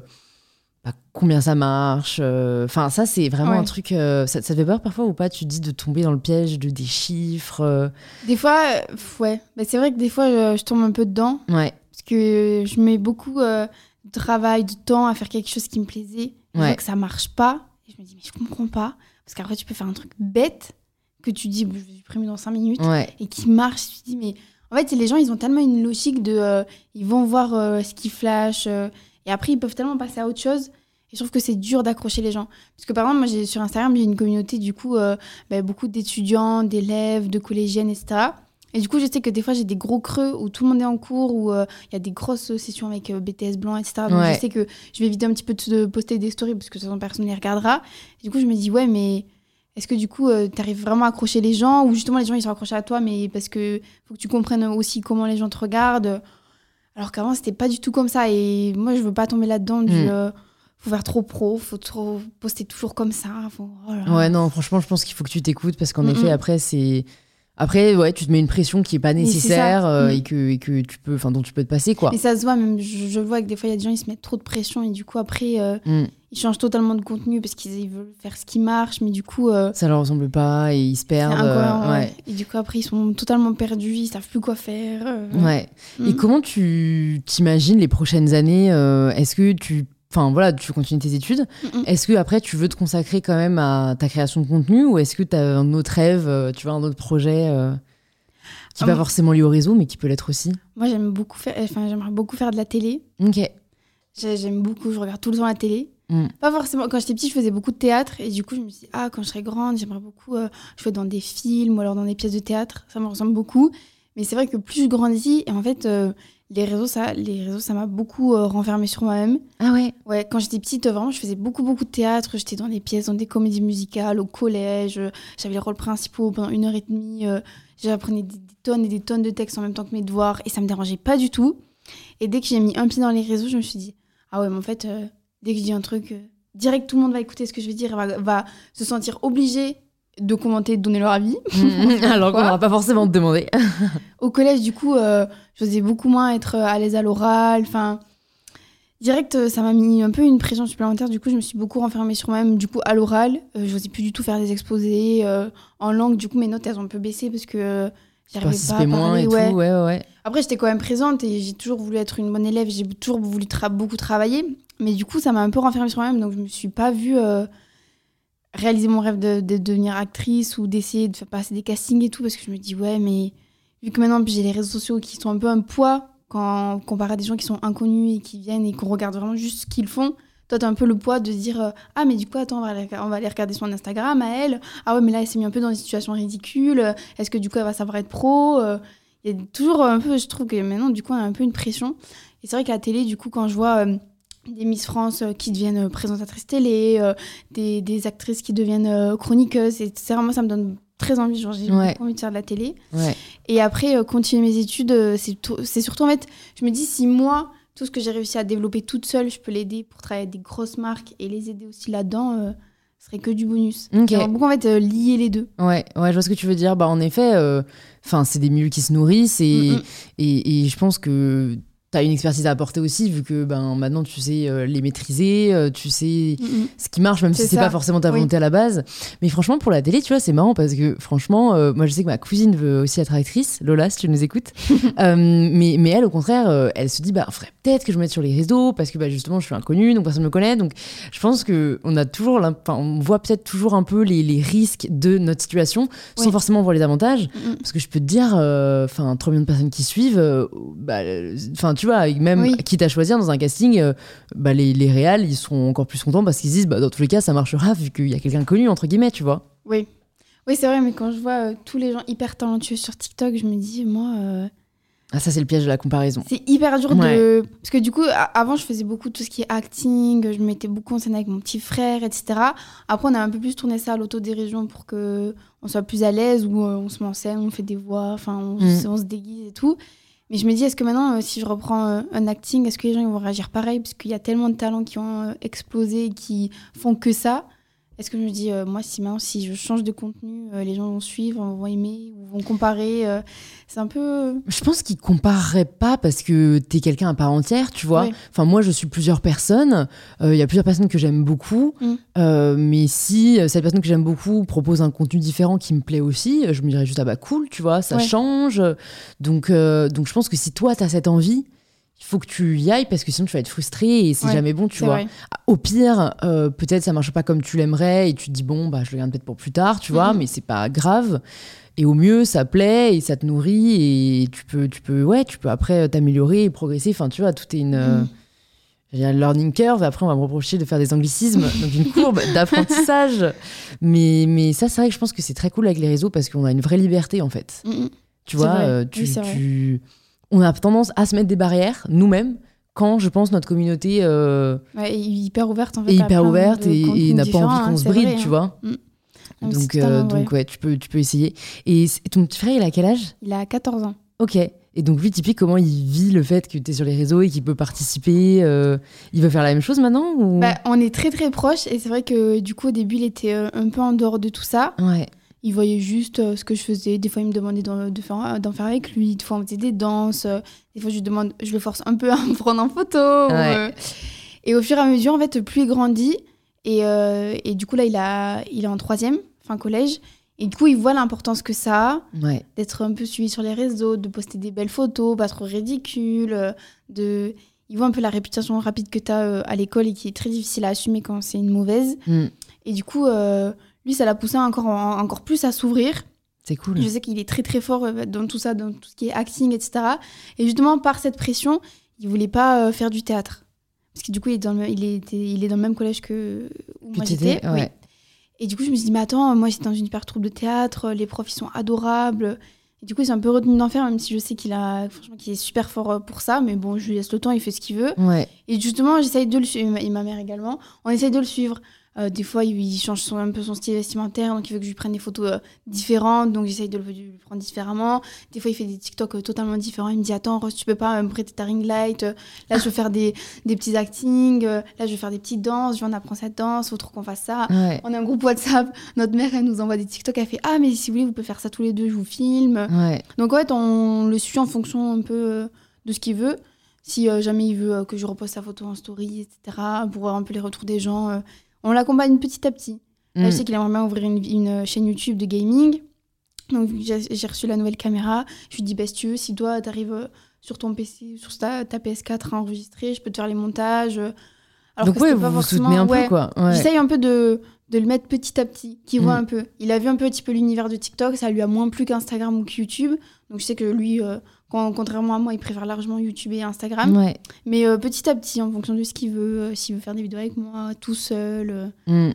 bah, combien ça marche. euh, Enfin, ça c'est vraiment Ouais. un truc. euh, ça, ça te fait peur parfois ou pas Tu dis de tomber dans le piège de des chiffres. euh, Des fois, ouais. Bah, c'est vrai que des fois, je, je tombe un peu dedans. Ouais. Parce que je mets beaucoup de travail, de temps à faire quelque chose qui me plaisait. Je Ouais. vois que ça marche pas. Et je me dis, mais je comprends pas. Parce qu'après, tu peux faire un truc bête que tu dis, je vais supprimer dans 5 minutes. Ouais. Et qui marche. Tu te dis, mais en fait, les gens, ils ont tellement une logique de. ils vont voir ce qui flash. Euh, et après, ils peuvent tellement passer à autre chose. Et je trouve que c'est dur d'accrocher les gens. Parce que par exemple, moi, sur Instagram, j'ai une communauté, du coup, euh, bah, beaucoup d'étudiants, d'élèves, de collégiennes, etc. Et du coup, je sais que des fois, j'ai des gros creux où tout le monde est en cours, où euh, il y a des grosses sessions avec euh, BTS blanc, etc. Donc, Ouais. je sais que je vais éviter un petit peu de poster des stories parce que de toute façon, personne ne les regardera. Et du coup, je me dis, ouais, mais est-ce que du coup, tu arrives vraiment à accrocher les gens ou justement les gens, ils sont accrochés à toi, mais parce que faut que tu comprennes aussi comment les gens te regardent? Alors qu'avant, c'était pas du tout comme ça. Et moi, je veux pas tomber là-dedans du. Mm. euh, faut faire trop pro, faut trop poster toujours comme ça. Faut, oh là. Ouais, non, franchement, je pense qu'il faut que tu t'écoutes parce qu'en effet, après, c'est. Après, ouais, tu te mets une pression qui est pas nécessaire euh, Mm. et, que, et que tu peux, enfin, dont tu peux te passer, quoi. Mais ça se voit, même je, je vois que des fois, il y a des gens, ils se mettent trop de pression et du coup, après, euh, Mm. Ils changent totalement de contenu parce qu'ils ils veulent faire ce qui marche, mais du coup, euh, Ça leur ressemble pas et ils se perdent. incohérent. euh, ouais. Et du coup, après, ils sont totalement perdus, ils savent plus quoi faire. euh. Ouais. Mm. Et comment tu t'imagines les prochaines années euh, Est-ce que tu. Enfin voilà, tu continues tes études. Mm, mm. Est-ce que après tu veux te consacrer quand même à ta création de contenu ou est-ce que tu as un autre rêve, tu vois, un autre projet qui Ah, pas forcément lié au réseau mais qui peut l'être aussi? Moi, j'aime beaucoup faire, enfin, j'aimerais beaucoup faire de la télé. Ok. J'ai- J'aime beaucoup, je regarde tout le temps la télé. Mm. Pas forcément. Quand j'étais petite, je faisais beaucoup de théâtre et du coup, je me suis dit, ah, quand je serai grande, j'aimerais beaucoup euh, jouer dans des films ou alors dans des pièces de théâtre. Ça me ressemble beaucoup. Mais c'est vrai que plus je grandis, et en fait, euh, les réseaux, ça, les réseaux, ça m'a beaucoup euh, renfermé sur moi-même. Ah ouais. Ouais, quand j'étais petite, euh, vraiment, je faisais beaucoup, beaucoup de théâtre. J'étais dans des pièces, dans des comédies musicales, au collège. J'avais les rôles principaux pendant une heure et demie. J'apprenais des, des tonnes et des tonnes de textes en même temps que mes devoirs et ça me dérangeait pas du tout. Et dès que j'ai mis un pied dans les réseaux, je me suis dit, ah ouais, mais en fait, euh, dès que je dis un truc, euh, direct, tout le monde va écouter ce que je vais dire, va, va se sentir obligé de commenter, de donner leur avis. Mm. Alors qu'on n'aura pas forcément te demander. Au collège, du coup, euh, j'osais beaucoup moins être à l'aise à l'oral. Enfin, direct, euh, ça m'a mis un peu une pression supplémentaire. Du coup, je me suis beaucoup renfermée sur moi-même. Du coup, à l'oral, euh, j'osais plus du tout faire des exposés euh, en langue. Du coup, mes notes, elles ont un peu baissé parce que j'arrivais pas à Participer moins parler. et ouais. tout. Ouais, ouais. Après, j'étais quand même présente et j'ai toujours voulu être une bonne élève. J'ai toujours voulu beaucoup travailler. Mais du coup, ça m'a un peu renfermée sur moi-même. Donc, je me suis pas vue euh, réaliser mon rêve de, de devenir actrice ou d'essayer de faire passer des castings et tout. Parce que je me dis, ouais, mais vu que maintenant, j'ai les réseaux sociaux qui sont un peu un poids quand comparé à des gens qui sont inconnus et qui viennent et qu'on regarde vraiment juste ce qu'ils font. Toi, t'as un peu le poids de dire euh, Ah, mais du coup, attends, on va, aller, regarder son Instagram à elle. Ah, ouais, mais là, elle s'est mis un peu dans une situation ridicule. Est-ce que du coup, elle va savoir être pro Euh, il y a toujours un peu, je trouve que maintenant, du coup, on a un peu une pression. Et c'est vrai qu'à la télé, du coup, quand je vois euh, des Miss France euh, qui deviennent euh, présentatrices télé, euh, des, des actrices qui deviennent euh, chroniqueuses, etc., moi, ça me donne très envie. Genre, j'ai Ouais. envie de faire de la télé. Ouais. Et après, euh, continuer mes études, euh, c'est tout- c'est surtout, en fait, je me dis, si moi, tout ce que j'ai réussi à développer toute seule, je peux l'aider pour travailler avec des grosses marques et les aider aussi là-dedans, euh, ce serait que du bonus. Ok. J'aimerais beaucoup, en fait, euh, lier les deux. Ouais, ouais, je vois ce que tu veux dire. Bah, en effet, euh, c'est des milieux qui se nourrissent et, Mm, mm. et, et je pense que tu as une expertise à apporter aussi, vu que ben, maintenant tu sais euh, les maîtriser, euh, tu sais Mm, mm. ce qui marche, même si C'est pas forcément ta Oui. volonté à la base. Mais franchement, pour la télé, tu vois, c'est marrant parce que franchement, euh, moi je sais que ma cousine veut aussi être actrice, Lola, si tu nous écoutes. Mais, mais elle, au contraire, elle se dit, bah, faudrait peut-être que je me mette sur les réseaux parce que bah, justement, je suis inconnue, donc personne me connaît. Donc je pense que on a toujours, on voit peut-être toujours un peu les, les risques de notre situation sans forcément voir les avantages. Mm. Parce que je peux te dire, enfin, 3 millions de personnes qui suivent, bah, enfin, tu vois, même Oui. quitte à choisir dans un casting, euh, bah, les, les réals, ils seront encore plus contents parce qu'ils se disent, bah, dans tous les cas, ça marchera vu qu'il y a quelqu'un connu, entre guillemets, tu vois. Oui. Oui, c'est vrai, mais quand je vois euh, tous les gens hyper talentueux sur TikTok, je me dis, moi, euh, Ah, ça, c'est le piège de la comparaison. c'est hyper dur Ouais. de. Parce que du coup, avant, je faisais beaucoup tout ce qui est acting, je me mettais beaucoup en scène avec mon petit frère, etc. Après, on a un peu plus tourné ça à l'autodérision pour que on soit plus à l'aise, où on se met en scène, on fait des voix, enfin, on, Mm. on se déguise et tout. Mais je me dis, est-ce que maintenant, euh, si je reprends euh, un acting, est-ce que les gens vont réagir pareil? Parce qu'il y a tellement de talents qui ont euh, explosé qui font que ça. Est-ce que je me dis, euh, moi, si maintenant, si je change de contenu, euh, les gens vont suivre, vont aimer, ou vont comparer euh, C'est un peu. Je pense qu'ils compareraient pas parce que t'es quelqu'un à part entière, tu vois. Oui. Enfin, moi, je suis plusieurs personnes. Il y a plusieurs personnes que j'aime beaucoup. Mm. Mais si cette personne que j'aime beaucoup propose un contenu différent qui me plaît aussi, je me dirais juste, ah bah cool, tu vois, ça Ouais. change. Donc, donc, je pense que si toi, t'as cette envie, il faut que tu y ailles parce que sinon, tu vas être frustré et c'est Ouais, jamais bon, tu vois. vrai. Au pire, euh, peut-être ça marche pas comme tu l'aimerais et tu te dis bon bah je le garde peut-être pour plus tard, tu vois, Mhm. mais c'est pas grave. Et au mieux ça plaît et ça te nourrit et tu peux tu peux ouais tu peux après t'améliorer et progresser. Enfin tu vois tout est une euh, il y a une learning curve. Après on va me reprocher de faire des anglicismes donc une courbe d'apprentissage. Mais mais ça c'est vrai que je pense que c'est très cool avec les réseaux parce qu'on a une vraie liberté en fait. Mm, mm. Tu vois, euh, Oui, tu, vrai. tu- on a tendance à se mettre des barrières nous-mêmes quand je pense notre communauté euh, Ouais, hyper ouverte en fait. est hyper ouverte et, n'a pas envie qu'on hein, se c'est bride, vrai, tu hein. vois. Mm. Non, mais Donc, totalement euh, donc ouais, tu peux, tu peux essayer. Et ton petit frère, il a quel âge? Il a 14 ans. Ok. Et donc lui, typique, comment il vit le fait que tu es sur les réseaux et qu'il peut participer euh, Il veut faire la même chose maintenant ou... Bah, on est très très proches et c'est vrai que du coup au début il était un peu en dehors de tout ça. Ouais. Il voyait juste euh, ce que je faisais. Des fois il me demandait d'en de faire, d'en faire avec lui. Des fois on faisait des danses. euh, Des fois je lui demande, je le force un peu à me prendre en photo. Ouais. euh, Et au fur et à mesure en fait plus il grandit et, euh, et du coup là il a il est en troisième, fin collège. Et du coup il voit l'importance que ça a Ouais. d'être un peu suivi sur les réseaux, de poster des belles photos, pas trop ridicules, euh, de... Il voit un peu la réputation rapide que tu as à l'école et qui est très difficile à assumer quand c'est une mauvaise. Mm. Et du coup, euh, lui, ça l'a poussé encore, encore plus à s'ouvrir. C'est cool. Je sais qu'il est très très fort euh, dans tout ça, dans tout ce qui est acting, etc. Et justement, par cette pression, il voulait pas euh, faire du théâtre. Parce que du coup, il est dans le, il était, il est dans le même collège que où moi j'étais. ouais. oui. Et du coup, je me suis dit, mais attends, moi j'étais dans une hyper troupe de théâtre, les profs ils sont adorables. Et du coup, il s'est un peu retenu d'en faire, même si je sais qu'il a, franchement, qu'il est super fort euh, pour ça. Mais bon, je lui laisse le temps, il fait ce qu'il veut. Ouais. Et justement, j'essaye de le suivre, et ma mère également, on essaye de le suivre. Euh, des fois, il, change son, un peu son style vestimentaire, donc il veut que je lui prenne des photos euh, différentes, donc j'essaye de le, de le prendre différemment. Des fois, il fait des TikTok euh, totalement différents. Il me dit Attends, Rose, tu peux pas me prêter ta ring light Là, je veux faire des, des petits actings, là, je veux faire des petites danses, je viens d'apprendre cette danse, faut trop qu'on fasse ça. Ouais. On a un groupe WhatsApp, notre mère, elle nous envoie des TikTok, elle fait Ah, mais si vous voulez, vous pouvez faire ça tous les deux, je vous filme. Ouais. Donc en fait, on le suit en fonction un peu de ce qu'il veut. Si jamais il veut que je reposte sa photo en story, etc., pour voir un peu les retours des gens, on l'accompagne petit à petit. Là, Mm. je sais qu'il aimerait bien ouvrir une, une, chaîne YouTube de gaming. Donc j'ai reçu la nouvelle caméra. Je lui dis, bah, si tu veux, si toi, t'arrives euh, sur ton PC, sur ta, ta PS4 à enregistrer, je peux te faire les montages. Alors Donc que ouais, vous pas vous forcément- soutenez un ouais. peu quoi. Ouais. J'essaye un peu de, de le mettre petit à petit, qu'il voit Mm. un peu. Il a vu un peu, un petit peu l'univers de TikTok, ça lui a moins plu qu'Instagram ou que YouTube. Donc je sais que lui, euh, quand- contrairement à moi, il préfère largement YouTube et Instagram. Ouais. Mais euh, petit à petit, en fonction de ce qu'il veut, euh, s'il veut faire des vidéos avec moi, tout seul. euh, Mm.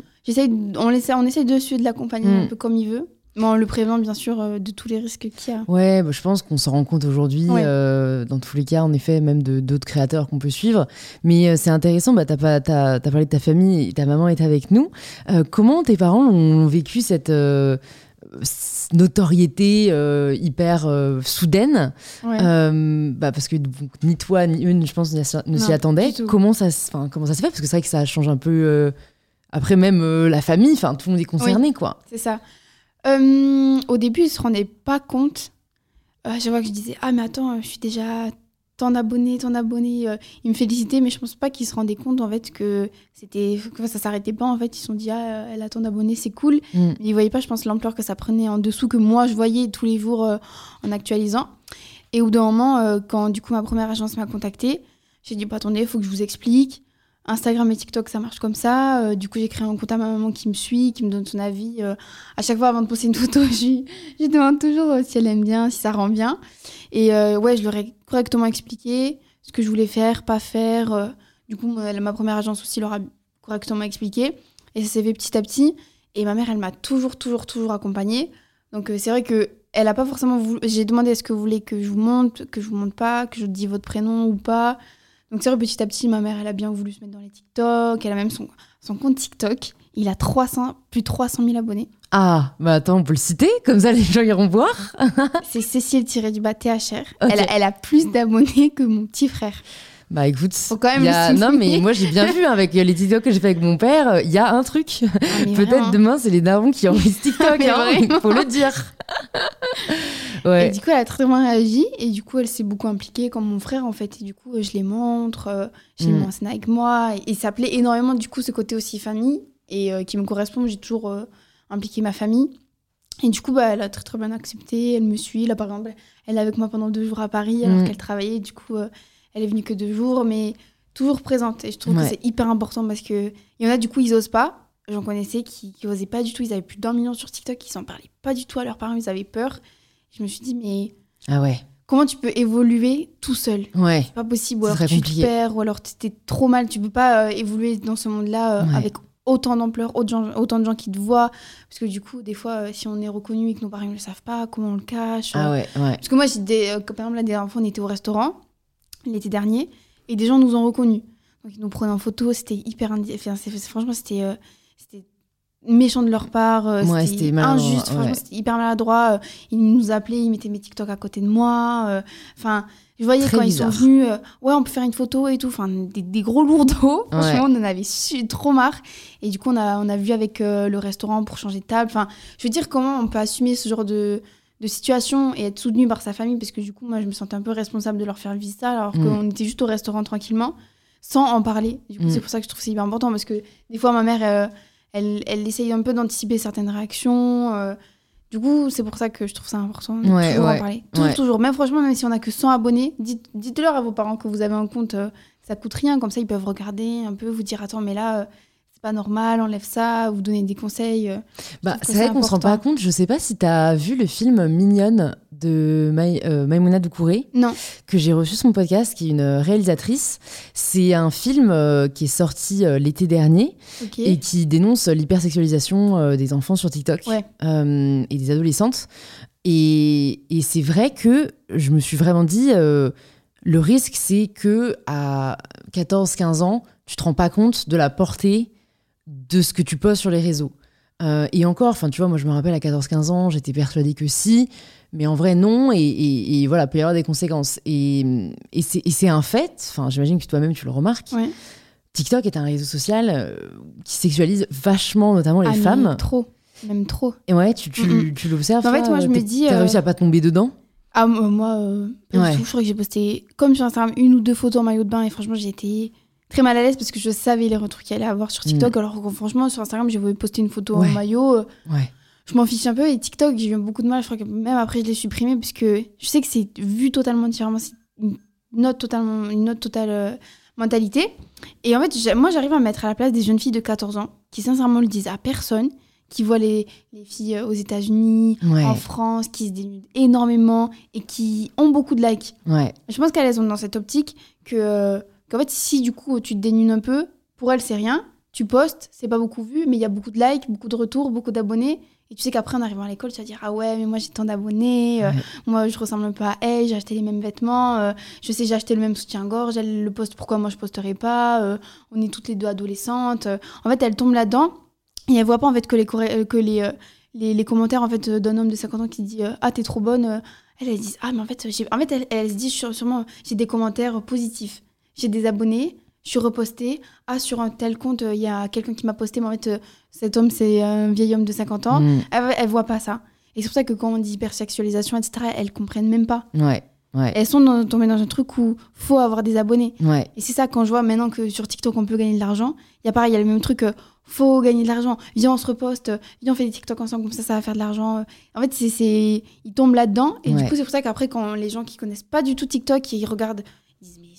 on, essaie, on essaye de suivre, de l'accompagner Mm. un peu comme il veut. Mais on le prévient bien sûr euh, de tous les risques qu'il y a. Ouais, bah, je pense qu'on s'en rend compte aujourd'hui, Ouais. euh, dans tous les cas, en effet, même de d'autres créateurs qu'on peut suivre. Mais euh, c'est intéressant, bah, t'as pas- t'as- t'as parlé de ta famille, et ta maman est avec nous. Comment tes parents ont vécu cette notoriété euh, hyper euh, soudaine Ouais. Euh, bah, Parce que ni toi ni eux, je pense, ne s'y- attendaient. tout. Comment ça, comment ça se fait? Parce que c'est vrai que ça change un peu. après, même la famille, enfin, tout le monde est concerné, quoi. C'est ça. Au début, ils se rendaient pas compte. Je vois que je disais Ah, mais attends, je suis déjà tant d'abonnés, tant d'abonnés. Euh, ils me félicitaient, mais je pense pas qu'ils se rendaient compte en fait que c'était que ça s'arrêtait pas. En fait, ils se sont dit Ah, euh, elle a tant d'abonnés, c'est cool. Mm. Mais ils voyaient pas, je pense, l'ampleur que ça prenait en dessous que moi je voyais tous les jours euh, en actualisant. Et au bout d'un moment, euh, quand du coup ma première agence m'a contactée, j'ai dit bah, attendez, il faut que je vous explique. Instagram et TikTok, ça marche comme ça. Euh, du coup, j'ai créé un compte à ma maman qui me suit, qui me donne son avis. Euh, à chaque fois, avant de poster une photo, je, je demande toujours euh, si elle aime bien, si ça rend bien. Et ouais, je leur ai correctement expliqué ce que je voulais faire, pas faire. Du coup, ma, première agence aussi leur a correctement expliqué. Et ça s'est fait petit à petit. Et ma mère, elle m'a toujours, toujours, toujours accompagnée. Donc c'est vrai que elle a pas forcément voulu. J'ai demandé est-ce que vous voulez que je vous monte, que je vous monte pas, que je dise votre prénom ou pas. Donc c'est vrai petit à petit, ma mère, elle a bien voulu se mettre dans les TikTok. Elle a même son, son compte TikTok. Il a 300, plus de 300 000 abonnés. Ah, bah attends, on peut le citer Comme ça, les gens iront voir. C'est Cécile-du-bas THR. Ok. Elle, a, elle a plus d'abonnés que mon petit frère. Bah écoute, Faut quand même il y a- non mais moi j'ai bien vu hein, avec les TikTok que j'ai fait avec mon père, euh, il y a un truc. Ah, Peut-être demain c'est les darons qui enregistrent TikTok, Mais hein, faut le dire. Et du coup, elle a très bien réagi. Et du coup, elle s'est beaucoup impliquée comme mon frère, en fait. Et du coup, je les montre, je les Mm. en scène avec moi. Et, et ça plaît énormément, du coup, ce côté aussi famille. Et euh, qui me correspond. J'ai toujours euh, impliqué ma famille. Et du coup, bah, elle a très très bien accepté. Elle me suit. Là, par exemple, elle est avec moi pendant deux jours à Paris, alors Mm. qu'elle travaillait. Du coup, euh, elle est venue que deux jours, mais toujours présente. Et je trouve Ouais. que c'est hyper important parce que il y en a, du coup, ils osent pas. J'en connaissais qui, qui osaient pas du tout. Ils avaient plus d'un million sur TikTok. Ils s'en parlaient pas du tout à leurs parents. Ils avaient peur. Je me suis dit, mais Ah ouais. comment tu peux évoluer tout seul? Ouais. C'est pas possible. Ou alors tu compliqué. te perds, ou alors t'es trop mal. Tu peux pas euh, évoluer dans ce monde-là euh, Ouais. avec autant d'ampleur, autant, autant de gens qui te voient. Parce que du coup, des fois, euh, si on est reconnu et que nos parents ne le savent pas, comment on le cache. Ah ouais, ouais. Parce que moi, j'ai des, par exemple, là, des enfants, on était au restaurant l'été dernier et des gens nous ont reconnus. Donc, ils nous prenaient en photo, c'était hyper. indi- Enfin, franchement, c'était. euh, c'était méchant de leur part, euh, Ouais, c'était injuste, ouais. c'était hyper maladroit. euh, ils nous appelaient, ils mettaient mes TikTok à côté de moi. Enfin, je voyais Très quand bizarre. ils sont venus, ouais, on peut faire une photo et tout. Enfin, des, des gros lourdeaux. Ouais. Franchement, on en avait su- trop marre. Et du coup, on a, on a vu avec le restaurant pour changer de table. Enfin, je veux dire, comment on peut assumer ce genre de, de situation et être soutenu par sa famille parce que du coup, moi, je me sentais un peu responsable de leur faire vivre ça alors Mm. qu'on était juste au restaurant tranquillement sans en parler. Du coup, Mm. c'est pour ça que je trouve que c'est hyper important parce que des fois, ma mère, euh, elle, elle essaye un peu d'anticiper certaines réactions. euh, du coup, c'est pour ça que je trouve ça important de Ouais, toujours ouais, en parler. Toujours, ouais. toujours. Même franchement, même si on a que 100 abonnés, dites- dites-leur à vos parents que vous avez un compte, euh, ça coûte rien. Comme ça, ils peuvent regarder un peu, vous dire Attends, mais là, c'est pas normal, enlève ça, vous donner des conseils. euh. Bah, c'est vrai qu'on se rend pas compte. Je sais pas si tu as vu le film Mignonne de Maï- euh, Maïmouna Doucouré, Non. que j'ai reçu sur mon podcast, qui est une réalisatrice. C'est un film euh, qui est sorti euh, l'été dernier et qui dénonce l'hypersexualisation des enfants sur TikTok Ouais. et des adolescentes. Et, et c'est vrai que je me suis vraiment dit, le risque, c'est que à 14-15 ans, tu te rends pas compte de la portée de ce que tu postes sur les réseaux. Euh, et encore, enfin, tu vois, moi, je me rappelle à 14-15 ans, j'étais persuadée que si, mais en vrai, non. Et, et- et voilà, il peut y avoir des conséquences. Et, et c'est un fait, enfin, j'imagine que toi-même, tu le remarques. Ouais. TikTok est un réseau social euh, qui sexualise vachement, notamment les Ah, femmes. Trop. Même trop. Et ouais, tu, tu, tu l'observes. En fait, moi, je me dis, T'as euh, réussi à pas tomber dedans Ah, moi, euh, Ouais. Je crois que j'ai posté, comme sur Instagram, une ou deux photos en maillot de bain et franchement, j'ai été très mal à l'aise parce que je savais les retours qu'il allait avoir sur TikTok. Alors que franchement, sur Instagram, j'ai voulu poster une photo Mm. Ouais. en maillot. Ouais. je m'en fiche un peu et TikTok, j'ai eu beaucoup de mal. Je crois que même après, je l'ai supprimé parce que je sais que c'est vu totalement différemment. C'est une autre, totalement, une autre totale euh, mentalité. Et en fait, moi, j'arrive à me mettre à la place des jeunes filles de 14 ans qui, sincèrement, le disent à personne, qui voient les, les filles euh, aux États-Unis, Ouais. en France, qui se dénudent énormément et qui ont beaucoup de likes. Ouais. Je pense qu'elles sont dans cette optique que, euh, qu'en fait, si du coup tu te dénudes un peu, pour elles, c'est rien. Tu postes, c'est pas beaucoup vu, mais il y a beaucoup de likes, beaucoup de retours, beaucoup d'abonnés. Et tu sais qu'après, en arrivant à l'école, tu vas dire Ah ouais, mais moi j'ai tant d'abonnés, euh, Ouais. moi je ressemble un peu à elle, j'ai acheté les mêmes vêtements, euh, je sais, j'ai acheté le même soutien-gorge, elle le poste, pourquoi moi je posterai pas, euh, on est toutes les deux adolescentes. En fait, elles tombent là-dedans et elles voient pas en fait que les, que les, les, les commentaires en fait, d'un homme de 50 ans qui dit Ah, t'es trop bonne. elles, elles disent Ah, mais en fait, en fait elles se sur- sûrement J'ai des commentaires positifs, j'ai des abonnés, je suis repostée. Ah, sur un tel compte, euh, il y a quelqu'un qui m'a posté, mais en fait, euh, cet homme, c'est un vieil homme de 50 ans. Mm. Elles, elles voient pas ça. Et c'est pour ça que quand on dit hypersexualisation, etc., elles comprennent même pas. Ouais. Ouais. Elles sont dans- tombées dans un truc où faut avoir des abonnés. Ouais. Et c'est ça, quand je vois maintenant que sur TikTok, on peut gagner de l'argent, il y a pareil, il y a le même truc, euh, faut gagner de l'argent, viens, on se reposte, viens, on fait des TikTok ensemble, comme ça, ça va faire de l'argent. En fait, c'est, c'est... ils tombent là-dedans. Et Ouais. du coup, c'est pour ça qu'après, quand les gens qui connaissent pas du tout TikTok, ils regardent, ils mais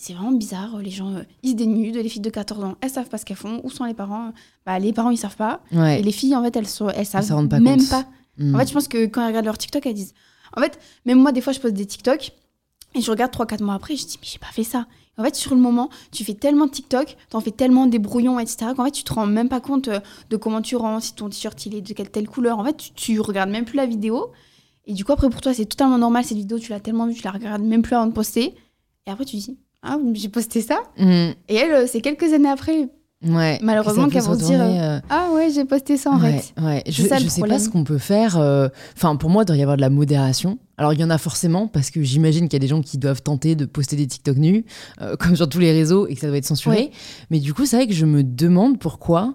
c'est vraiment bizarre, les gens, euh, ils se dénudent, les filles de 14 ans, elles savent pas ce qu'elles font, où sont les parents Bah, les parents, ils savent pas. Ouais. Et les filles, en fait, elles, sont, elles savent pas même compte. pas. Mm. En fait, je pense que quand elles regardent leur TikTok, elles disent. En fait, même moi, des fois, je poste des TikTok et je regarde 3-4 mois après et je dis, mais j'ai pas fait ça. En fait, sur le moment, tu fais tellement de TikTok, t'en fais tellement des brouillons, etc., qu'en fait, tu te rends même pas compte euh, de comment tu rends, si ton t-shirt il est de quelle telle couleur. En fait, tu, tu regardes même plus la vidéo. Et du coup, après, pour toi, c'est totalement normal cette vidéo, tu l'as tellement vue, tu la regardes même plus avant de poster. Et après, tu dis, ah, j'ai posté ça. Mm. Et elle, euh, c'est quelques années après, Ouais. Malheureusement qu'elles vont se dire, retourner, euh, ah ouais, j'ai posté ça en ouais. Je, ça, je sais pas ce qu'on peut faire. euh, Enfin, pour moi, il doit y avoir de la modération. Alors, il y en a forcément, parce que j'imagine qu'il y a des gens qui doivent tenter de poster des TikTok nus, euh, comme sur tous les réseaux, et que ça doit être censuré. Mais du coup, c'est vrai que je me demande pourquoi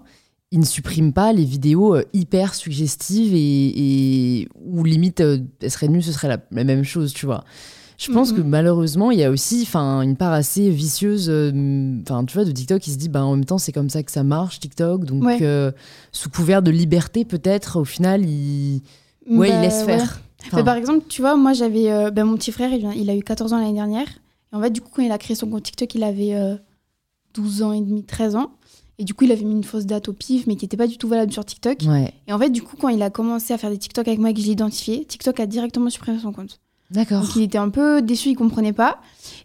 ils ne suppriment pas les vidéos euh, hyper suggestives et, et où limite, euh, elles seraient nues, ce serait la, la même chose, tu vois. Je pense Mhm. que malheureusement, il y a aussi une part assez vicieuse euh, enfin, tu vois, de TikTok qui se dit, bah, en même temps, c'est comme ça que ça marche, TikTok. Donc, Ouais. euh, sous couvert de liberté, peut-être, au final, il, ouais, il Bah, laisse ouais. faire. Enfin, Mais par exemple, tu vois, moi j'avais. euh, ben, mon petit frère, il, a eu 14 ans l'année dernière. Et en fait, du coup, quand il a créé son compte TikTok, il avait euh, 12 ans et demi, 13 ans. Et du coup, il avait mis une fausse date au pif, mais qui n'était pas du tout valable sur TikTok. ouais. Et en fait, du coup, quand il a commencé à faire des TikTok avec moi et que je l'ai identifié, TikTok a directement supprimé son compte. D'accord. Donc il était un peu déçu, il comprenait pas.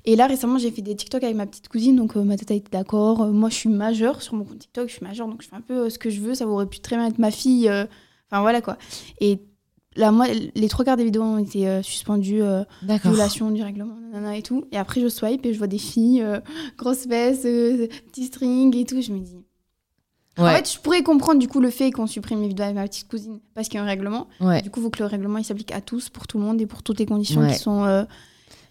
Et là récemment j'ai fait des TikTok avec ma petite cousine, donc euh, ma tata était d'accord. Euh, moi je suis majeure sur mon compte TikTok, je suis majeure, donc je fais un peu euh, ce que je veux. Ça aurait pu très bien être ma fille. Enfin voilà quoi. Et là moi les trois quarts des vidéos ont été suspendues, violation du règlement, nanana et tout. Et après je swipe et je vois des filles, grosses fesses, euh, petits strings et tout. Je me dis. Ouais. En fait je pourrais comprendre du coup le fait qu'on supprime les vidéos avec ma petite cousine parce qu'il y a un règlement. ouais. Du coup, il faut que le règlement il s'applique à tous, pour tout le monde et pour toutes les conditions Ouais. qui sont. euh,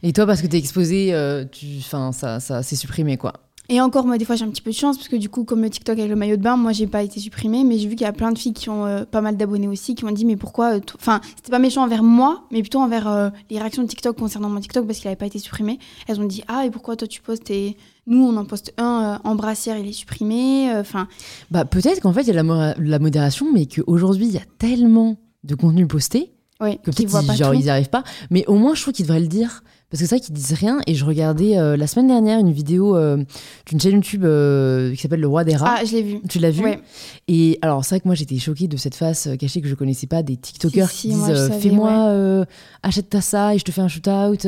Et toi, parce que t'es exposé, euh, tu... enfin, ça, ça s'est supprimé, quoi. Et encore, moi, des fois, j'ai un petit peu de chance parce que du coup, comme le TikTok avec le maillot de bain, moi, j'ai pas été supprimée, mais j'ai vu qu'il y a plein de filles qui ont euh, pas mal d'abonnés aussi, qui m'ont dit, mais pourquoi. euh, Enfin, c'était pas méchant envers moi, mais plutôt envers euh, les réactions de TikTok concernant mon TikTok parce qu'il avait pas été supprimé. Elles ont dit, ah, et pourquoi toi tu postes et nous, on en poste un euh, en brassière, il est supprimé. euh, Bah, peut-être qu'en fait, il y a de la, la modération, mais qu'aujourd'hui, il y a tellement de contenu posté que peut-être ils, pas genre, tout. ils y arrivent pas. Mais au moins, je trouve qu'ils devraient le dire. Parce que c'est vrai qu'ils disent rien. Et je regardais euh, la semaine dernière une vidéo euh, d'une chaîne YouTube euh, qui s'appelle Le Roi des Rats. Ah, je l'ai vu. Tu l'as vu Ouais. Et alors, c'est vrai que moi, j'étais choquée de cette face cachée que je connaissais pas des TikTokers Si, si, qui disent Fais-moi, ouais. achète-toi ça et je te fais un shoot-out.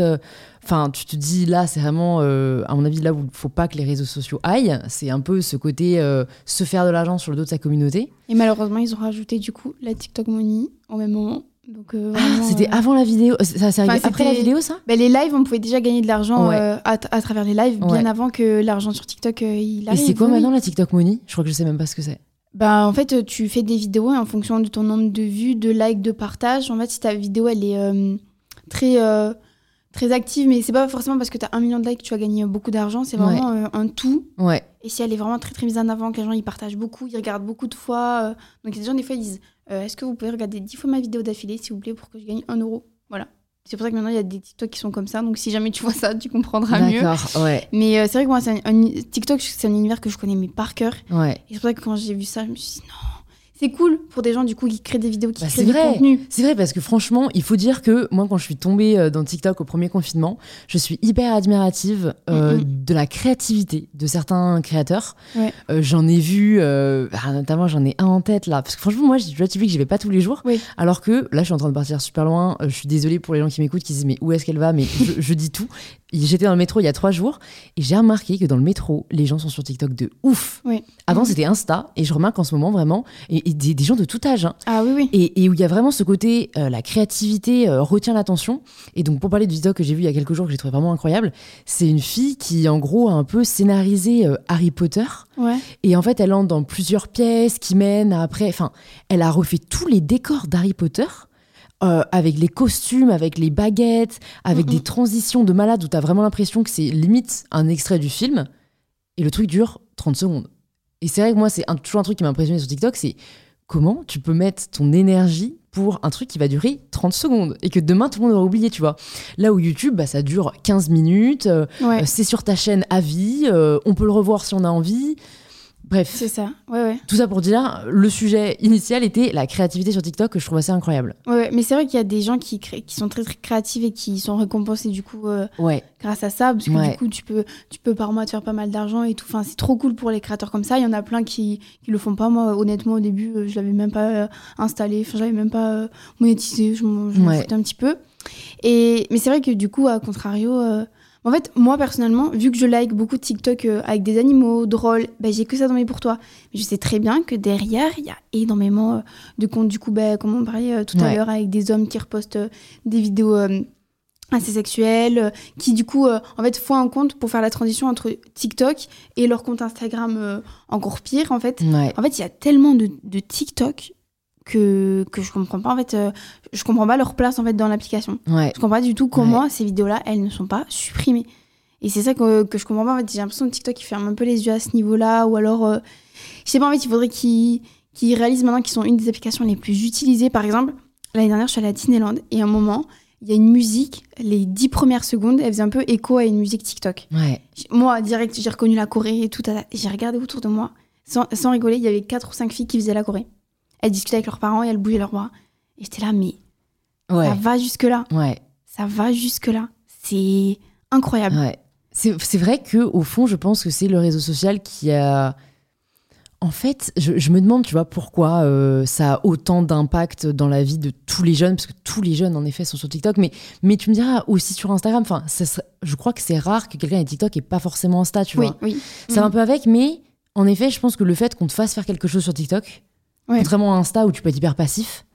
Enfin, tu te dis là, c'est vraiment, à mon avis, là où il faut pas que les réseaux sociaux aillent. C'est un peu ce côté se faire de l'argent sur le dos de sa communauté. Et malheureusement, ils ont rajouté du coup la TikTok Money au même moment. Donc, euh, Ah, c'était euh, avant la vidéo. Ça, c'est arrivé Enfin, après la vidéo, ça? Ben, les lives, on pouvait déjà gagner de l'argent Ouais. euh, à, à travers les lives, bien avant que l'argent sur TikTok euh, il Et arrive. c'est quoi oui, maintenant la TikTok Money? Je crois que je sais même pas ce que c'est. Bah, en fait, euh, tu fais des vidéos et en fonction de ton nombre de vues, de likes, de partages. En fait, si ta vidéo elle est euh, très, euh, très active, mais c'est pas forcément parce que tu as un million de likes que tu vas gagner beaucoup d'argent, c'est vraiment euh, un tout. Ouais. Et si elle est vraiment très très mise en avant, que les gens ils partagent beaucoup, ils regardent beaucoup de fois. euh, donc il y a des gens des fois ils disent euh, Est-ce que vous pouvez regarder 10 fois ma vidéo d'affilée s'il vous plaît pour que je gagne 1 euro? Voilà. C'est pour ça que maintenant il y a des TikTok qui sont comme ça. Donc si jamais tu vois ça, tu comprendras mieux. D'accord. Ouais. Mais euh, c'est vrai que moi, c'est un, un- TikTok, c'est un univers que je connais mais par cœur. Ouais. Et c'est pour ça que quand j'ai vu ça, je me suis dit non. C'est cool pour des gens du coup qui créent des vidéos, qui Bah, créent c'est des vrai. contenus. C'est vrai parce que franchement, il faut dire que moi, quand je suis tombée euh, dans TikTok au premier confinement, je suis hyper admirative euh, Mhm. de la créativité de certains créateurs. Ouais. Euh, j'en ai vu, euh, ah, notamment j'en ai un en tête là, parce que franchement, moi, j'ai- vois que j'y vais pas tous les jours. Oui. Alors que là, je suis en train de partir super loin. Je suis désolée pour les gens qui m'écoutent, qui disent mais où est-ce qu'elle va? Mais je, je dis tout. J'étais dans le métro il y a trois jours et j'ai remarqué que dans le métro, les gens sont sur TikTok de ouf. Oui. Avant, Mhm. c'était Insta et je remarque en ce moment vraiment et, et des, des gens de tout âge. hein, Ah oui, oui. et, et où il y a vraiment ce côté, euh, la créativité euh, retient l'attention. Et donc, pour parler du TikTok que j'ai vu il y a quelques jours, que j'ai trouvé vraiment incroyable, c'est une fille qui, en gros, a un peu scénarisé euh, Harry Potter. Ouais. Et en fait, elle entre dans plusieurs pièces qui mènent à après. Enfin, elle a refait tous les décors d'Harry Potter. Euh, avec les costumes, avec les baguettes, avec Mhm. des transitions de malade où t'as vraiment l'impression que c'est limite un extrait du film. Et le truc dure 30 secondes. Et c'est vrai que moi, c'est toujours un truc qui m'a impressionné sur TikTok, c'est comment tu peux mettre ton énergie pour un truc qui va durer 30 secondes et que demain tout le monde aura oublié, tu vois. Là où YouTube, bah, ça dure 15 minutes, euh, Ouais. euh, c'est sur ta chaîne à vie, euh, on peut le revoir si on a envie. Bref, C'est ça. Ouais, ouais. tout ça pour dire, le sujet initial était la créativité sur TikTok que je trouve assez incroyable. Ouais, ouais. Mais c'est vrai qu'il y a des gens qui, créent- qui sont très, très créatifs et qui sont récompensés du coup euh, Ouais, grâce à ça. Parce que Ouais. du coup, tu peux, tu peux par mois te faire pas mal d'argent et tout. Enfin, c'est trop cool pour les créateurs comme ça. Il y en a plein qui, qui le font pas. Moi, honnêtement, au début, euh, je l'avais même pas euh, installé. Enfin, je l'avais même pas monétisé. Je m'en foutais un petit peu. Et, mais c'est vrai que du coup, à contrario. En fait, moi personnellement, vu que je like beaucoup de TikTok euh, avec des animaux drôles, ben, j'ai que ça dans mes pour toi. Mais je sais très bien que derrière, il y a énormément euh, de comptes, du coup, ben, comme on parlait euh, tout à l'heure, avec des hommes qui repostent des vidéos assez sexuelles, qui du coup, euh, en fait, font un compte pour faire la transition entre TikTok et leur compte Instagram euh, encore pire, en fait. ouais, En fait, il y a tellement de, de TikTok que, que je comprends pas, en fait, euh, je comprends pas leur place, en fait, dans l'application. ouais. Je comprends pas du tout comment ces vidéos-là, elles ne sont pas supprimées. Et c'est ça que, que je comprends pas. En fait, j'ai l'impression que TikTok, il ferme un peu les yeux à ce niveau-là. Ou alors, euh, je sais pas, en fait, il faudrait qu'ils qu'ils réalisent maintenant qu'ils sont une des applications les plus utilisées. Par exemple, l'année dernière, je suis allée à Disneyland et à un moment, il y a une musique, les dix premières secondes, elle faisait un peu écho à une musique TikTok. Ouais. Moi, direct, j'ai reconnu la Corée et tout. J'ai regardé autour de moi. Sans, sans rigoler, il y avait quatre ou cinq filles qui faisaient la Corée. Elles discutaient avec leurs parents et elles bougeaient leurs bras. Et j'étais là, mais ça va jusque-là. Ouais. Ça va jusque-là. C'est incroyable. Ouais. C'est vrai que au fond, je pense que c'est le réseau social qui a En fait, je, je me demande, tu vois, pourquoi euh, ça a autant d'impact dans la vie de tous les jeunes, parce que tous les jeunes, en effet, sont sur TikTok, mais, mais tu me diras aussi sur Instagram. Enfin, je crois que c'est rare que quelqu'un ait TikTok et pas forcément Insta, tu Oui, vois. oui. Ça va un Mm. peu avec, mais en effet, je pense que le fait qu'on te fasse faire quelque chose sur TikTok, Ouais. contrairement à Insta où tu peux être hyper passif,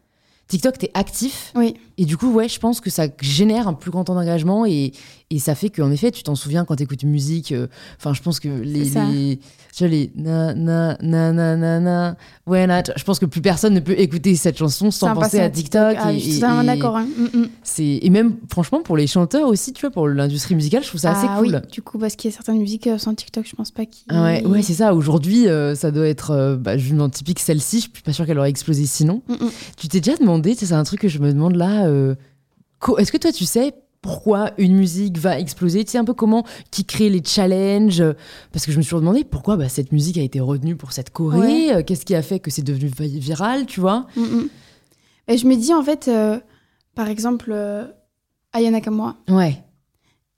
TikTok, t'es actif. Oui. Et du coup, ouais, je pense que ça génère un plus grand temps d'engagement et, et ça fait qu'en effet, tu t'en souviens quand t'écoutes musique. euh, Enfin, je pense que les tu vois, les na na na na na na I- Je pense que plus personne ne peut écouter cette chanson sans penser à TikTok. Ah, et, je et- et d'accord. hein. Mm, mm. c'est et même franchement pour les chanteurs aussi, tu vois, pour l'industrie musicale, je trouve ça assez Ah cool. oui, du coup, parce qu'il y a certaines musiques euh, sans TikTok, je pense pas qu'il. Ah ouais, ouais c'est ça. Aujourd'hui, euh, ça doit être euh, bah, justement typique celle-ci. Je suis pas sûre qu'elle aurait explosé sinon. Mm. Tu t'es déjà demandé, c'est un truc que je me demande là. euh, Est-ce que toi, tu sais pourquoi une musique va exploser Tu sais un peu comment qui crée les challenges Parce que je me suis toujours demandé pourquoi bah, cette musique a été retenue pour cette Corée. Ouais. euh, Qu'est-ce qui a fait que c'est devenu vi- viral, tu vois? Mm, mm. Et je me dis, en fait, euh, par exemple, euh, Aya Nakamura, Ouais,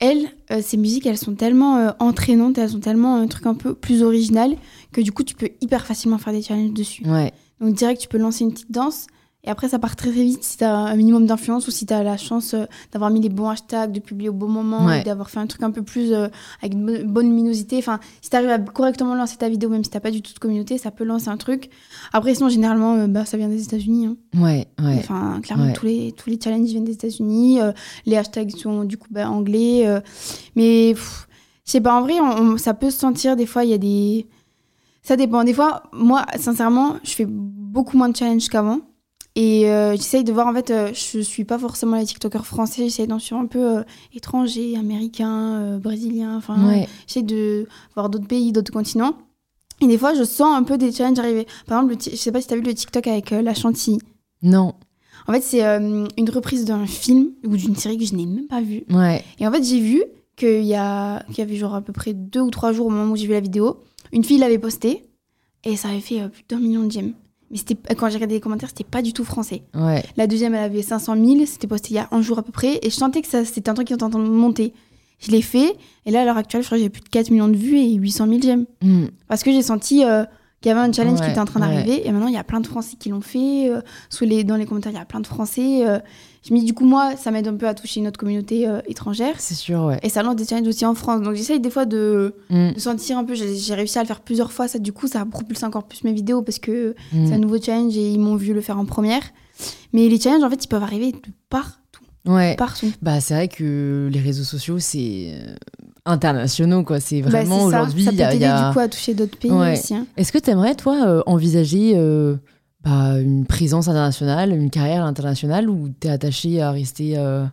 elle, euh, ces musiques, elles sont tellement entraînantes, elles sont tellement un truc un peu plus original que du coup, tu peux hyper facilement faire des challenges dessus. ouais, Donc, direct, tu peux lancer une petite danse. Et après, ça part très très vite si tu as un minimum d'influence ou si tu as la chance euh, d'avoir mis les bons hashtags, de publier au bon moment, Ouais. d'avoir fait un truc un peu plus euh, avec une bonne- luminosité. Enfin, si tu arrives à correctement lancer ta vidéo, même si tu pas du tout de communauté, ça peut lancer un truc. Après, sinon, généralement, euh, bah, ça vient des États-Unis. hein. ouais, ouais. Enfin, clairement, Ouais. tous, les, tous les challenges viennent des États-Unis. les hashtags sont du coup bah, anglais. mais je sais pas, en vrai, on- on- ça peut se sentir. Des fois, il y a des. Ça dépend. Des fois, moi, sincèrement, je fais beaucoup moins de challenges qu'avant. Et euh, j'essaye de voir, en fait, euh, je suis pas forcément les TikTokers français. J'essaye d'en suivre un peu euh, étrangers, américains, euh, brésiliens. Enfin, ouais. j'essaie de voir d'autres pays, d'autres continents. Et des fois, je sens un peu des challenges arriver. Par exemple, je sais pas si tu as vu le TikTok avec euh, la chantilly. Non, En fait, c'est euh, une reprise d'un film ou d'une série que je n'ai même pas vue. ouais, Et en fait, j'ai vu qu'il y, a... qu'il y avait genre à peu près deux ou trois jours au moment où j'ai vu la vidéo, une fille l'avait posté et ça avait fait plus d'un million de j'aime. Mais c'était quand j'ai regardé les commentaires, c'était pas du tout français. ouais. La deuxième, elle avait 500 000, c'était posté il y a un jour à peu près, et je sentais que ça, c'était un truc qui était en train de monter. Je l'ai fait, et là, à l'heure actuelle, je crois que j'ai plus de 4 millions de vues et 800 000 j'aime. Hmm. Parce que j'ai senti euh, qu'il y avait un challenge Ouais, qui était en train ouais. d'arriver. Et maintenant, il y a plein de Français qui l'ont fait. euh, sous les, dans les commentaires, il y a plein de Français. euh. Je me dis, du coup, moi, ça m'aide un peu à toucher notre communauté euh, étrangère. C'est sûr, ouais. Et ça lance des challenges aussi en France. Donc, j'essaye des fois de, de sentir un peu. J'ai réussi à le faire plusieurs fois. Ça, du coup, ça propulse encore plus mes vidéos parce que hmm. c'est un nouveau challenge et ils m'ont vu le faire en première. Mais les challenges, en fait, ils peuvent arriver de partout. Ouais. Partout. Bah, c'est vrai que les réseaux sociaux, c'est euh, internationaux, quoi. C'est Bah, vraiment ça. aujourd'hui. Ça il peut y a- y a- du coup, à toucher d'autres pays Ouais. aussi. hein. Est-ce que tu aimerais, toi, euh, envisager euh, bah, une présence internationale, une carrière internationale, ou t'es attaché à rester euh,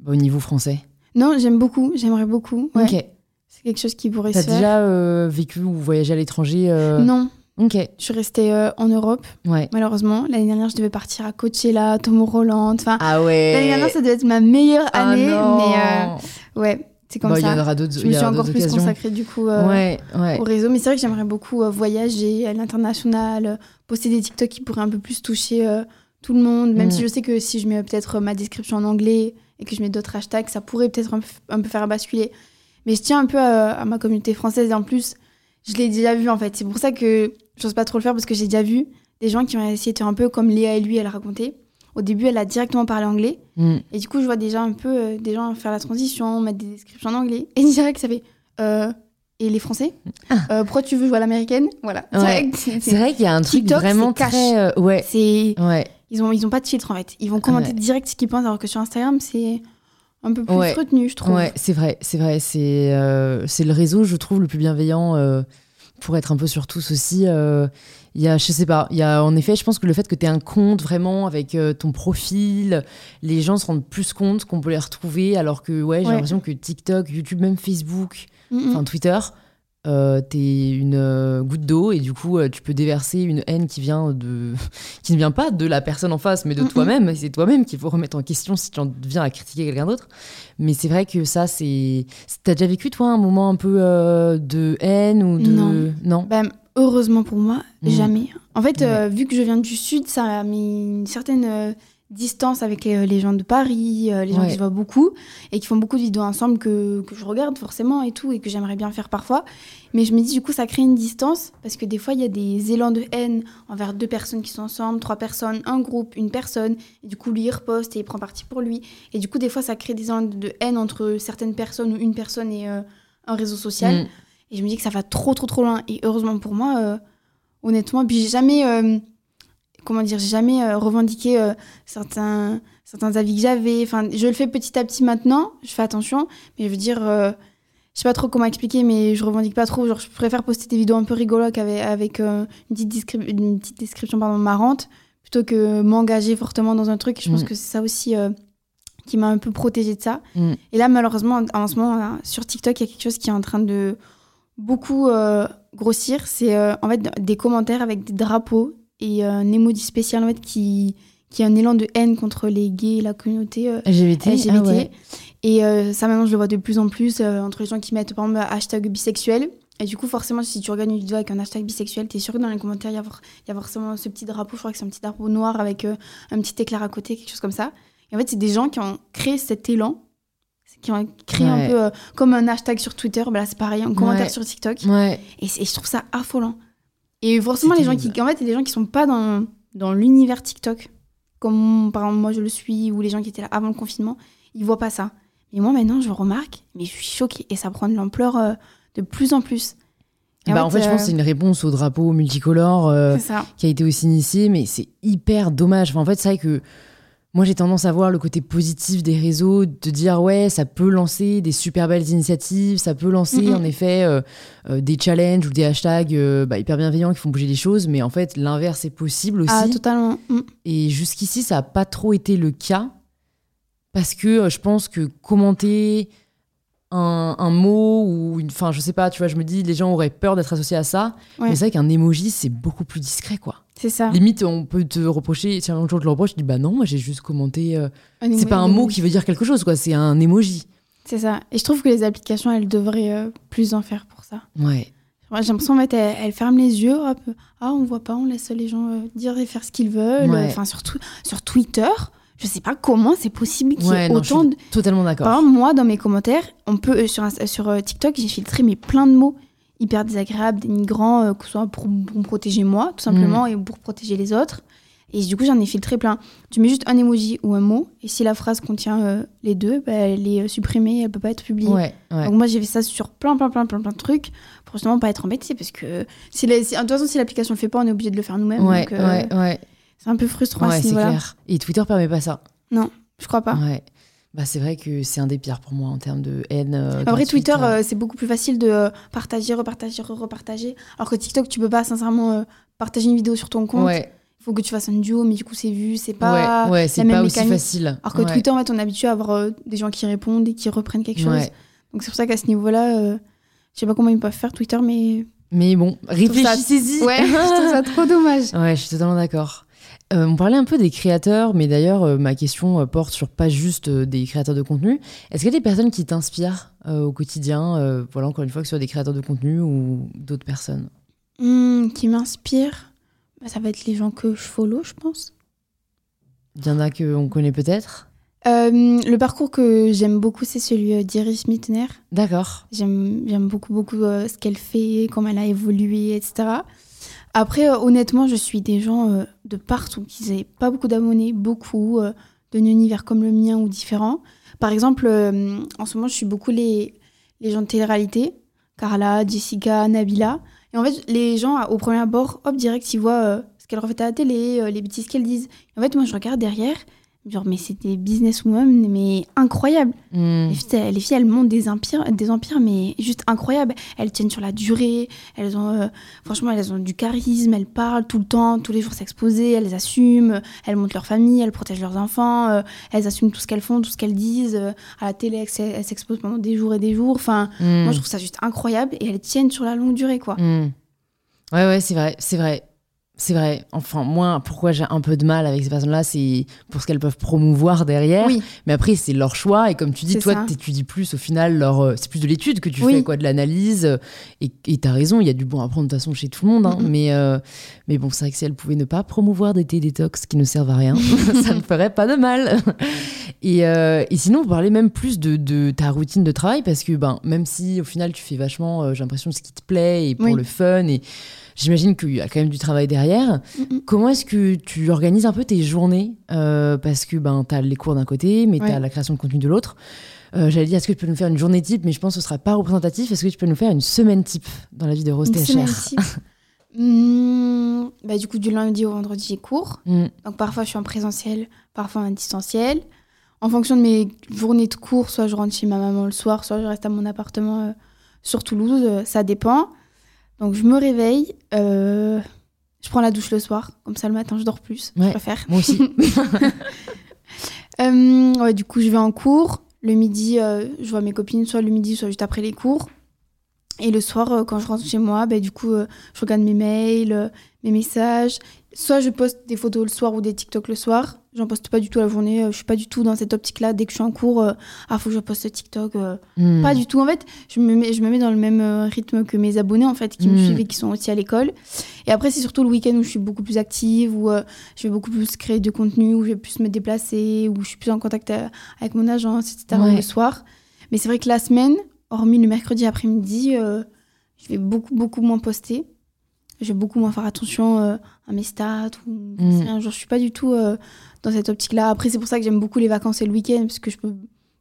bah, au niveau français? Non, j'aime beaucoup. J'aimerais beaucoup. Ouais. Ok. C'est quelque chose qui pourrait T'as se faire. déjà euh, vécu ou voyagé à l'étranger euh, Non, Ok. je suis restée en Europe, Ouais. malheureusement. L'année dernière, je devais partir à Coachella, Tomorrowland. Enfin, Ah ouais. l'année dernière, ça devait être ma meilleure Ah année. non. mais ouais, c'est comme Bah, Il y ça. en aura d'autres. Je me y suis encore plus occasions. consacrée, du coup, euh, Ouais, ouais. au réseau. Mais c'est vrai que j'aimerais beaucoup euh, voyager à l'international, euh, poster des TikTok qui pourraient un peu plus toucher euh, tout le monde. Même Mm. si je sais que si je mets peut-être ma description en anglais et que je mets d'autres hashtags, ça pourrait peut-être un, peu- un peu faire basculer. Mais je tiens un peu à, à ma communauté française et en plus, je l'ai déjà vu en fait. C'est pour ça que j'ose pas trop le faire parce que j'ai déjà vu des gens qui ont essayé de faire un peu comme Léa et lui, elle racontait. Au début, elle a directement parlé anglais. Hmm. Et du coup, je vois déjà un peu euh, des gens faire la transition, mettre des descriptions en anglais. Et direct, ça fait. euh, et les Français Euh, Pourquoi tu veux jouer à l'américaine? Voilà. Ah. Ouais. C'est- vrai qu'il y a un truc TikTok, vraiment très. ouais. c'est Ouais. ils ont ils ont pas de filtre en fait. Ils vont commenter Ouais. direct ce qu'ils pensent alors que sur Instagram c'est un peu plus Ouais. retenu, je trouve. Ouais, c'est vrai, c'est vrai. C'est euh, le réseau, je trouve, le plus bienveillant euh, pour être un peu sur tous aussi. euh, Il y a, je sais pas, il y a en effet, je pense que le fait que tu aies un compte vraiment avec euh, ton profil, les gens se rendent plus compte qu'on peut les retrouver, alors que ouais, j'ai Ouais. l'impression que TikTok, YouTube, même Facebook, mm. enfin Twitter, euh, t'es une euh, goutte d'eau et du coup euh, tu peux déverser une haine qui vient de qui ne vient pas de la personne en face mais de toi-même c'est toi-même qu'il faut remettre en question si tu en viens à critiquer quelqu'un d'autre mais c'est vrai que ça c'est t'as déjà vécu toi un moment un peu de haine ou de Non. non? Bah, heureusement pour moi, Mm. jamais. En fait, Ouais. euh, vu que je viens du sud, ça a mis une certaine euh, distance avec les, les gens de Paris, euh, les gens Ouais. qui se voient beaucoup et qui font beaucoup de vidéos ensemble que, que je regarde forcément et tout et que j'aimerais bien faire parfois. Mais je me dis du coup ça crée une distance parce que des fois il y a des élans de haine envers deux personnes qui sont ensemble, trois personnes, un groupe, une personne. Et du coup lui il reposte et il prend parti pour lui. Et du coup des fois ça crée des élans de haine entre certaines personnes ou une personne et euh, un réseau social. Mm. Et je me dis que ça va trop, trop, trop loin. Et heureusement pour moi, euh, honnêtement, puis j'ai jamais, euh, comment dire, j'ai jamais euh, revendiqué certains, certains avis que j'avais. Enfin, je le fais petit à petit maintenant, je fais attention, mais je veux dire, je sais pas trop comment expliquer, mais je revendique pas trop. Genre, je préfère poster des vidéos un peu rigolotes avec, avec une, petite descri- une petite description pardon, marrante, plutôt que m'engager fortement dans un truc. Je pense Mm. que c'est ça aussi qui m'a un peu protégée de ça. Mm. Et là, malheureusement, en ce moment, là, sur TikTok, il y a quelque chose qui est en train de beaucoup euh, grossir. C'est euh, en fait des commentaires avec des drapeaux et euh, un emoji spécial en fait qui qui a un élan de haine contre les gays, la communauté euh, LGBT. LGBT. ah ouais. Et euh, ça, maintenant, je le vois de plus en plus euh, entre les gens qui mettent, par exemple, hashtag bisexuel. Et du coup, forcément, si tu regardes une vidéo avec un hashtag bisexuel, t'es sûr que dans les commentaires, il y, a y a forcément ce petit drapeau. Je crois que c'est un petit drapeau noir avec un petit éclair à côté, quelque chose comme ça. Et en fait, c'est des gens qui ont créé cet élan, qui ont créé Ouais. un peu euh, comme un hashtag sur Twitter. Bah là, c'est pareil, un commentaire Ouais. sur TikTok. Ouais. Et, je trouve ça affolant. Et forcément, les gens qui, en fait, les gens qui sont pas dans, dans l'univers TikTok, comme par exemple moi je le suis, ou les gens qui étaient là avant le confinement, ils voient pas ça. Mais moi maintenant, je remarque, mais je suis choquée. Et ça prend de l'ampleur euh, de plus en plus. Et Bah, en fait, je pense que euh, c'est une réponse au drapeau multicolore euh, qui a été aussi initié, mais c'est hyper dommage. Enfin, en fait, c'est vrai que moi, j'ai tendance à voir le côté positif des réseaux, de dire ouais, ça peut lancer des super belles initiatives, ça peut lancer en effet euh, euh, des challenges ou des hashtags euh, bah, hyper bienveillants qui font bouger les choses, mais en fait, l'inverse est possible aussi. Ah, totalement. Mm. Et jusqu'ici, ça n'a pas trop été le cas. Parce que je pense que commenter un, un mot ou une. Enfin, je sais pas, tu vois, je me dis, les gens auraient peur d'être associés à ça. Ouais. Mais c'est vrai qu'un emoji, c'est beaucoup plus discret, quoi. C'est ça. Limite, on peut te reprocher, si un jour je te le reproche, tu dis, bah non, moi j'ai juste commenté. euh, C'est pas un mot qui veut dire quelque chose, quoi. C'est un emoji. C'est ça. Et je trouve que les applications, elles devraient euh, plus en faire pour ça. Ouais. J'ai l'impression en fait, elles, elles ferment les yeux. Hop. Ah, on voit pas, on laisse les gens euh, dire et faire ce qu'ils veulent. Ouais. Enfin, surtout sur Twitter, je sais pas comment c'est possible qu'il y Ouais, ait je autant suis de. totalement Par d'accord. exemple, moi, dans mes commentaires, on peut sur, sur TikTok, j'ai filtré mais plein de mots hyper désagréables, dénigrants, euh, que ce soit pour, pour me protéger moi, tout simplement, Mm. et pour protéger les autres. Et du coup, j'en ai filtré plein. Tu mets juste un emoji ou un mot, et si la phrase contient euh, les deux, bah, elle est euh, supprimée, elle peut pas être publiée. Ouais, ouais. Donc moi, j'ai fait ça sur plein, plein, plein, plein, plein de trucs, pour justement pas être embêté, parce que si la- si- de toute façon, si l'application le fait pas, on est obligé de le faire nous-mêmes. Ouais, donc, euh. C'est un peu frustrant c'est clair. Et Twitter permet pas ça. Je crois pas. Ouais. Bah, c'est vrai que c'est un des pires pour moi en termes de haine. euh, En vrai, Twitter, euh. euh, c'est beaucoup plus facile de euh, partager, repartager, repartager. Alors que TikTok, tu peux pas sincèrement partager une vidéo sur ton compte. Ouais, Il faut que tu fasses un duo, mais du coup, c'est vu, c'est pas. ouais, ouais, c'est pas aussi mécanique. facile. Alors que Ouais. Twitter, en fait, on est habitué à avoir des gens qui répondent et qui reprennent quelque chose. Donc c'est pour ça qu'à ce niveau-là, je sais pas comment ils peuvent faire Twitter, mais. Mais bon, réfléchissez-y. Ouais, je trouve ça trop dommage. Ouais, je suis totalement d'accord. Euh, on parlait un peu des créateurs, mais d'ailleurs, euh, ma question euh, porte sur pas juste des créateurs de contenu. Est-ce qu'il y a des personnes qui t'inspirent au quotidien Voilà, encore une fois, que ce soit des créateurs de contenu ou d'autres personnes? Hmm, qui m'inspire, bah, ça va être les gens que je follow, je pense. Il y en a qu'on connaît peut-être? Le parcours que j'aime beaucoup, c'est celui d'Iris Mittner. D'accord. J'aime beaucoup, beaucoup ce qu'elle fait, comment elle a évolué, etc. Après, euh, honnêtement, je suis des gens euh, de partout qui n'avaient pas beaucoup d'abonnés, beaucoup, euh, d'un univers comme le mien ou différent. Par exemple, en ce moment, je suis beaucoup les, les gens de télé-réalité, Carla, Jessica, Nabila. Et en fait, les gens, au premier abord, hop, direct, ils voient ce qu'elles refait à la télé, les bêtises qu'elles disent. Et en fait, moi, je regarde derrière, genre, mais c'est des businesswomen, mais incroyables. Hmm. Les filles, les filles, elles montent des empires, des empires, mais juste incroyables. Elles tiennent sur la durée. Elles ont, euh, franchement, elles ont du charisme. Elles parlent tout le temps, tous les jours s'exposer. Elles assument. Elles montent leur famille. Elles protègent leurs enfants. euh, elles assument tout ce qu'elles font, tout ce qu'elles disent. euh, à la télé, elles s'exposent pendant des jours et des jours. Enfin, Hmm. moi, je trouve ça juste incroyable. Et elles tiennent sur la longue durée, quoi. Hmm. Ouais, ouais, c'est vrai, c'est vrai. C'est vrai. Enfin, moi, pourquoi j'ai un peu de mal avec ces personnes-là, c'est pour ce qu'elles peuvent promouvoir derrière. Oui. Mais après, c'est leur choix. Et comme tu dis, toi, tu étudies plus au final. Leur, euh, c'est plus de l'étude que tu Oui. fais, quoi, de l'analyse. Et tu as raison, il y a du bon à prendre de toute façon chez tout le monde. hein. Mais, euh, mais bon, c'est vrai que si elles pouvaient ne pas promouvoir des thés détox qui ne servent à rien, ça ne ferait pas de mal. et, euh, et sinon, vous parlez même plus de, de ta routine de travail parce que ben, même si au final, tu fais vachement, j'ai l'impression, ce qui te plaît et pour Oui. le fun. Et j'imagine qu'il y a quand même du travail derrière. Mm, Comment est-ce que tu organises un peu tes journées Euh, Parce que ben, tu as les cours d'un côté, mais tu as Ouais. la création de contenu de l'autre. Euh, J'allais dire, est-ce que tu peux nous faire une journée type Mais je pense que ce sera pas représentatif. Est-ce que tu peux nous faire une semaine type dans la vie de Rose Une semaine THR type. Hmm, bah, du coup, du lundi au vendredi, j'ai cours. Mm. Donc parfois, je suis en présentiel, parfois en distanciel. En fonction de mes journées de cours, soit je rentre chez ma maman le soir, soit je reste à mon appartement euh, sur Toulouse. euh, ça dépend. Donc je me réveille. euh, je prends la douche le soir. Comme ça, le matin, je dors plus. Ouais. Je préfère. Moi aussi. Euh, ouais, du coup, je vais en cours. Le midi, euh, je vois mes copines, soit le midi, soit juste après les cours. Et le soir, quand je rentre chez moi, bah, du coup, je regarde mes mails, mes messages. Soit je poste des photos le soir ou des TikTok le soir. J'en poste pas du tout la journée. euh, je suis pas du tout dans cette optique-là. Dès que je suis en cours, euh, ah, faut que je poste TikTok. euh, Mm. Pas du tout. En fait, je me mets, je me mets dans le même euh, rythme que mes abonnés, en fait, qui me Mm. suivent et qui sont aussi à l'école. Et après, c'est surtout le week-end où je suis beaucoup plus active, où euh, je vais beaucoup plus créer de contenu, où je vais plus me déplacer, où je suis plus en contact avec mon agence, etc. Ouais. le soir. Mais c'est vrai que la semaine, hormis le mercredi après-midi, je vais beaucoup, beaucoup moins poster. Je vais beaucoup moins faire attention euh, à mes stats. Ou, Mm. rien. Genre, je suis pas du tout euh, dans cette optique-là. Après, c'est pour ça que j'aime beaucoup les vacances et le week-end, parce que je peux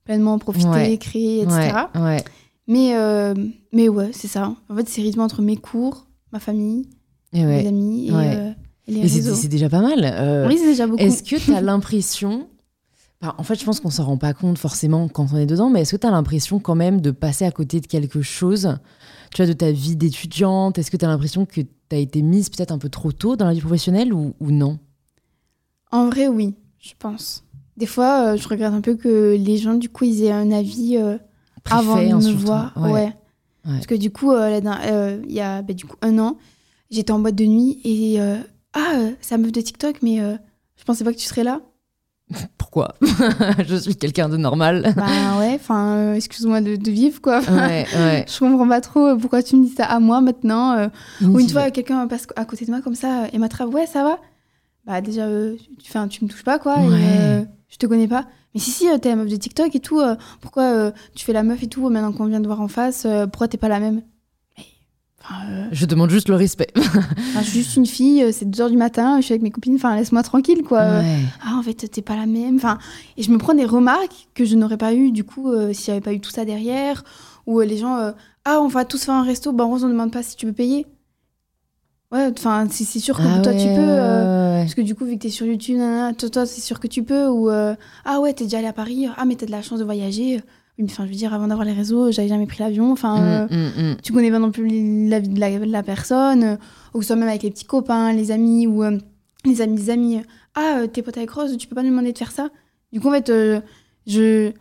pleinement en profiter, Ouais. créer, etc. Ouais, ouais. Mais, euh, mais ouais, c'est ça. En fait, c'est rythmé entre mes cours, ma famille, Et mes amis et, euh, et les Et c'est réseaux. c'est déjà pas mal. Oui, c'est déjà beaucoup. Est-ce que tu as l'impression. Enfin, en fait, je pense qu'on s'en rend pas compte forcément quand on est dedans, mais est-ce que tu as l'impression quand même de passer à côté de quelque chose, tu vois, de ta vie d'étudiante? Est-ce que tu as l'impression que tu as été mise peut-être un peu trop tôt dans la vie professionnelle ou, ou non? En vrai, oui, je pense. Des fois, euh, je regrette un peu que les gens, du coup, ils aient un avis euh, avant de Préfet, me voir. Ouais. Ouais. Parce que du coup, euh, euh, il y a bah, du coup un an, j'étais en boîte de nuit et ah, la meuf de TikTok, mais je pensais pas que tu serais là. Pourquoi Je suis quelqu'un de normal. bah ouais, enfin, euh, excuse-moi de, de vivre quoi. ouais, ouais. Je comprends pas trop euh, pourquoi tu me dis ça à moi maintenant. euh, Ou une fois, quelqu'un passe à côté de moi comme ça et m'attrape, ouais, ça va Bah, déjà, euh, tu, me touches pas, quoi. Ouais. je te connais pas. Mais si, si, t'es la meuf de TikTok et tout. pourquoi tu fais la meuf et tout maintenant qu'on vient de voir en face Pourquoi t'es pas la même? Enfin, euh, Je demande juste le respect. enfin, je suis juste une fille, euh, c'est 2h du matin, je suis avec mes copines, enfin, laisse-moi tranquille, quoi. Euh, Ouais. ah, en fait, t'es pas la même. Enfin, et je me prends des remarques que je n'aurais pas eu, du coup, euh, s'il n'y avait pas eu tout ça derrière. Ou euh, les gens, euh, ah, on va tous faire un resto, bah, Rose, on ne demande pas si tu peux payer. Ouais, enfin, c'est sûr que Ah toi, tu peux. euh, ouais, parce que du coup, vu que t'es sur YouTube, nanana, toi, toi c'est sûr que tu peux. Ou, euh, ah ouais, t'es déjà allé à Paris, ah, mais t'as de la chance de voyager. Oui, mais enfin, je veux dire, avant d'avoir les réseaux, j'avais jamais pris l'avion. Enfin, euh, Mm, mm, mm. tu connais pas non plus la vie de la, de la personne, euh, ou soit même avec les petits copains, les amis, ou euh, les amis des amis. Ah, t'es pote avec Rose, tu peux pas lui demander de faire ça? Du coup, en fait, je, je,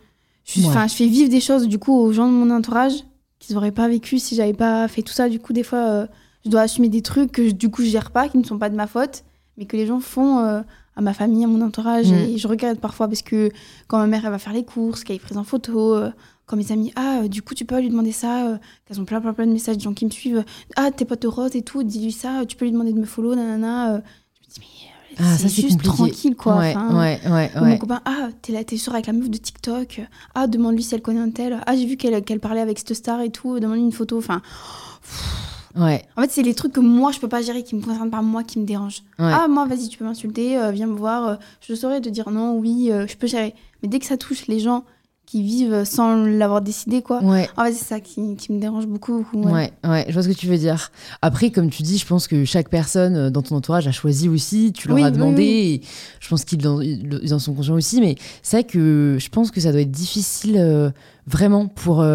Ouais. je fais vivre des choses du coup aux gens de mon entourage qu'ils n'auraient pas vécu si j'avais pas fait tout ça. Du coup, des fois, je dois assumer des trucs que je- du coup je gère pas, qui ne sont pas de ma faute, mais que les gens font à ma famille, à mon entourage. Mm. Et je regrette parfois parce que quand ma mère elle va faire les courses, qu'elle est prise en photo, euh, quand mes amis, ah, euh, du coup, tu peux lui demander ça, euh, qu'elles ont plein, plein, plein de messages de gens qui me suivent. Ah, t'es pote de Rose et tout, dis-lui ça, tu peux lui demander de me follow, nanana. Je me dis, mais Ah, c'est juste compliqué. tranquille, quoi. Ouais, Enfin, ouais, ouais, ou ouais. Mon copain, ah, t'es là, t'es sûr avec la meuf de TikTok. Ah, demande-lui si elle connaît un tel. Ah, j'ai vu qu'elle qu'elle parlait avec cette star et tout. Demande-lui une photo. Enfin, ouais, en fait, c'est les trucs que moi, je peux pas gérer, qui me concernent pas moi, qui me dérangent. ouais. Ah, moi, vas-y, tu peux m'insulter, euh, viens me voir. euh, je saurais te dire non, oui, euh, je peux gérer. Mais dès que ça touche les gens qui vivent sans l'avoir décidé, quoi. ouais. En fait, c'est ça qui, qui me dérange beaucoup. beaucoup, ouais. Ouais, ouais, je vois ce que tu veux dire. Après, comme tu dis, je pense que chaque personne dans ton entourage a choisi aussi, tu leur Oui, as oui, demandé, oui. et je pense qu'ils en, ils en sont conscients aussi, mais c'est vrai que je pense que ça doit être difficile vraiment pour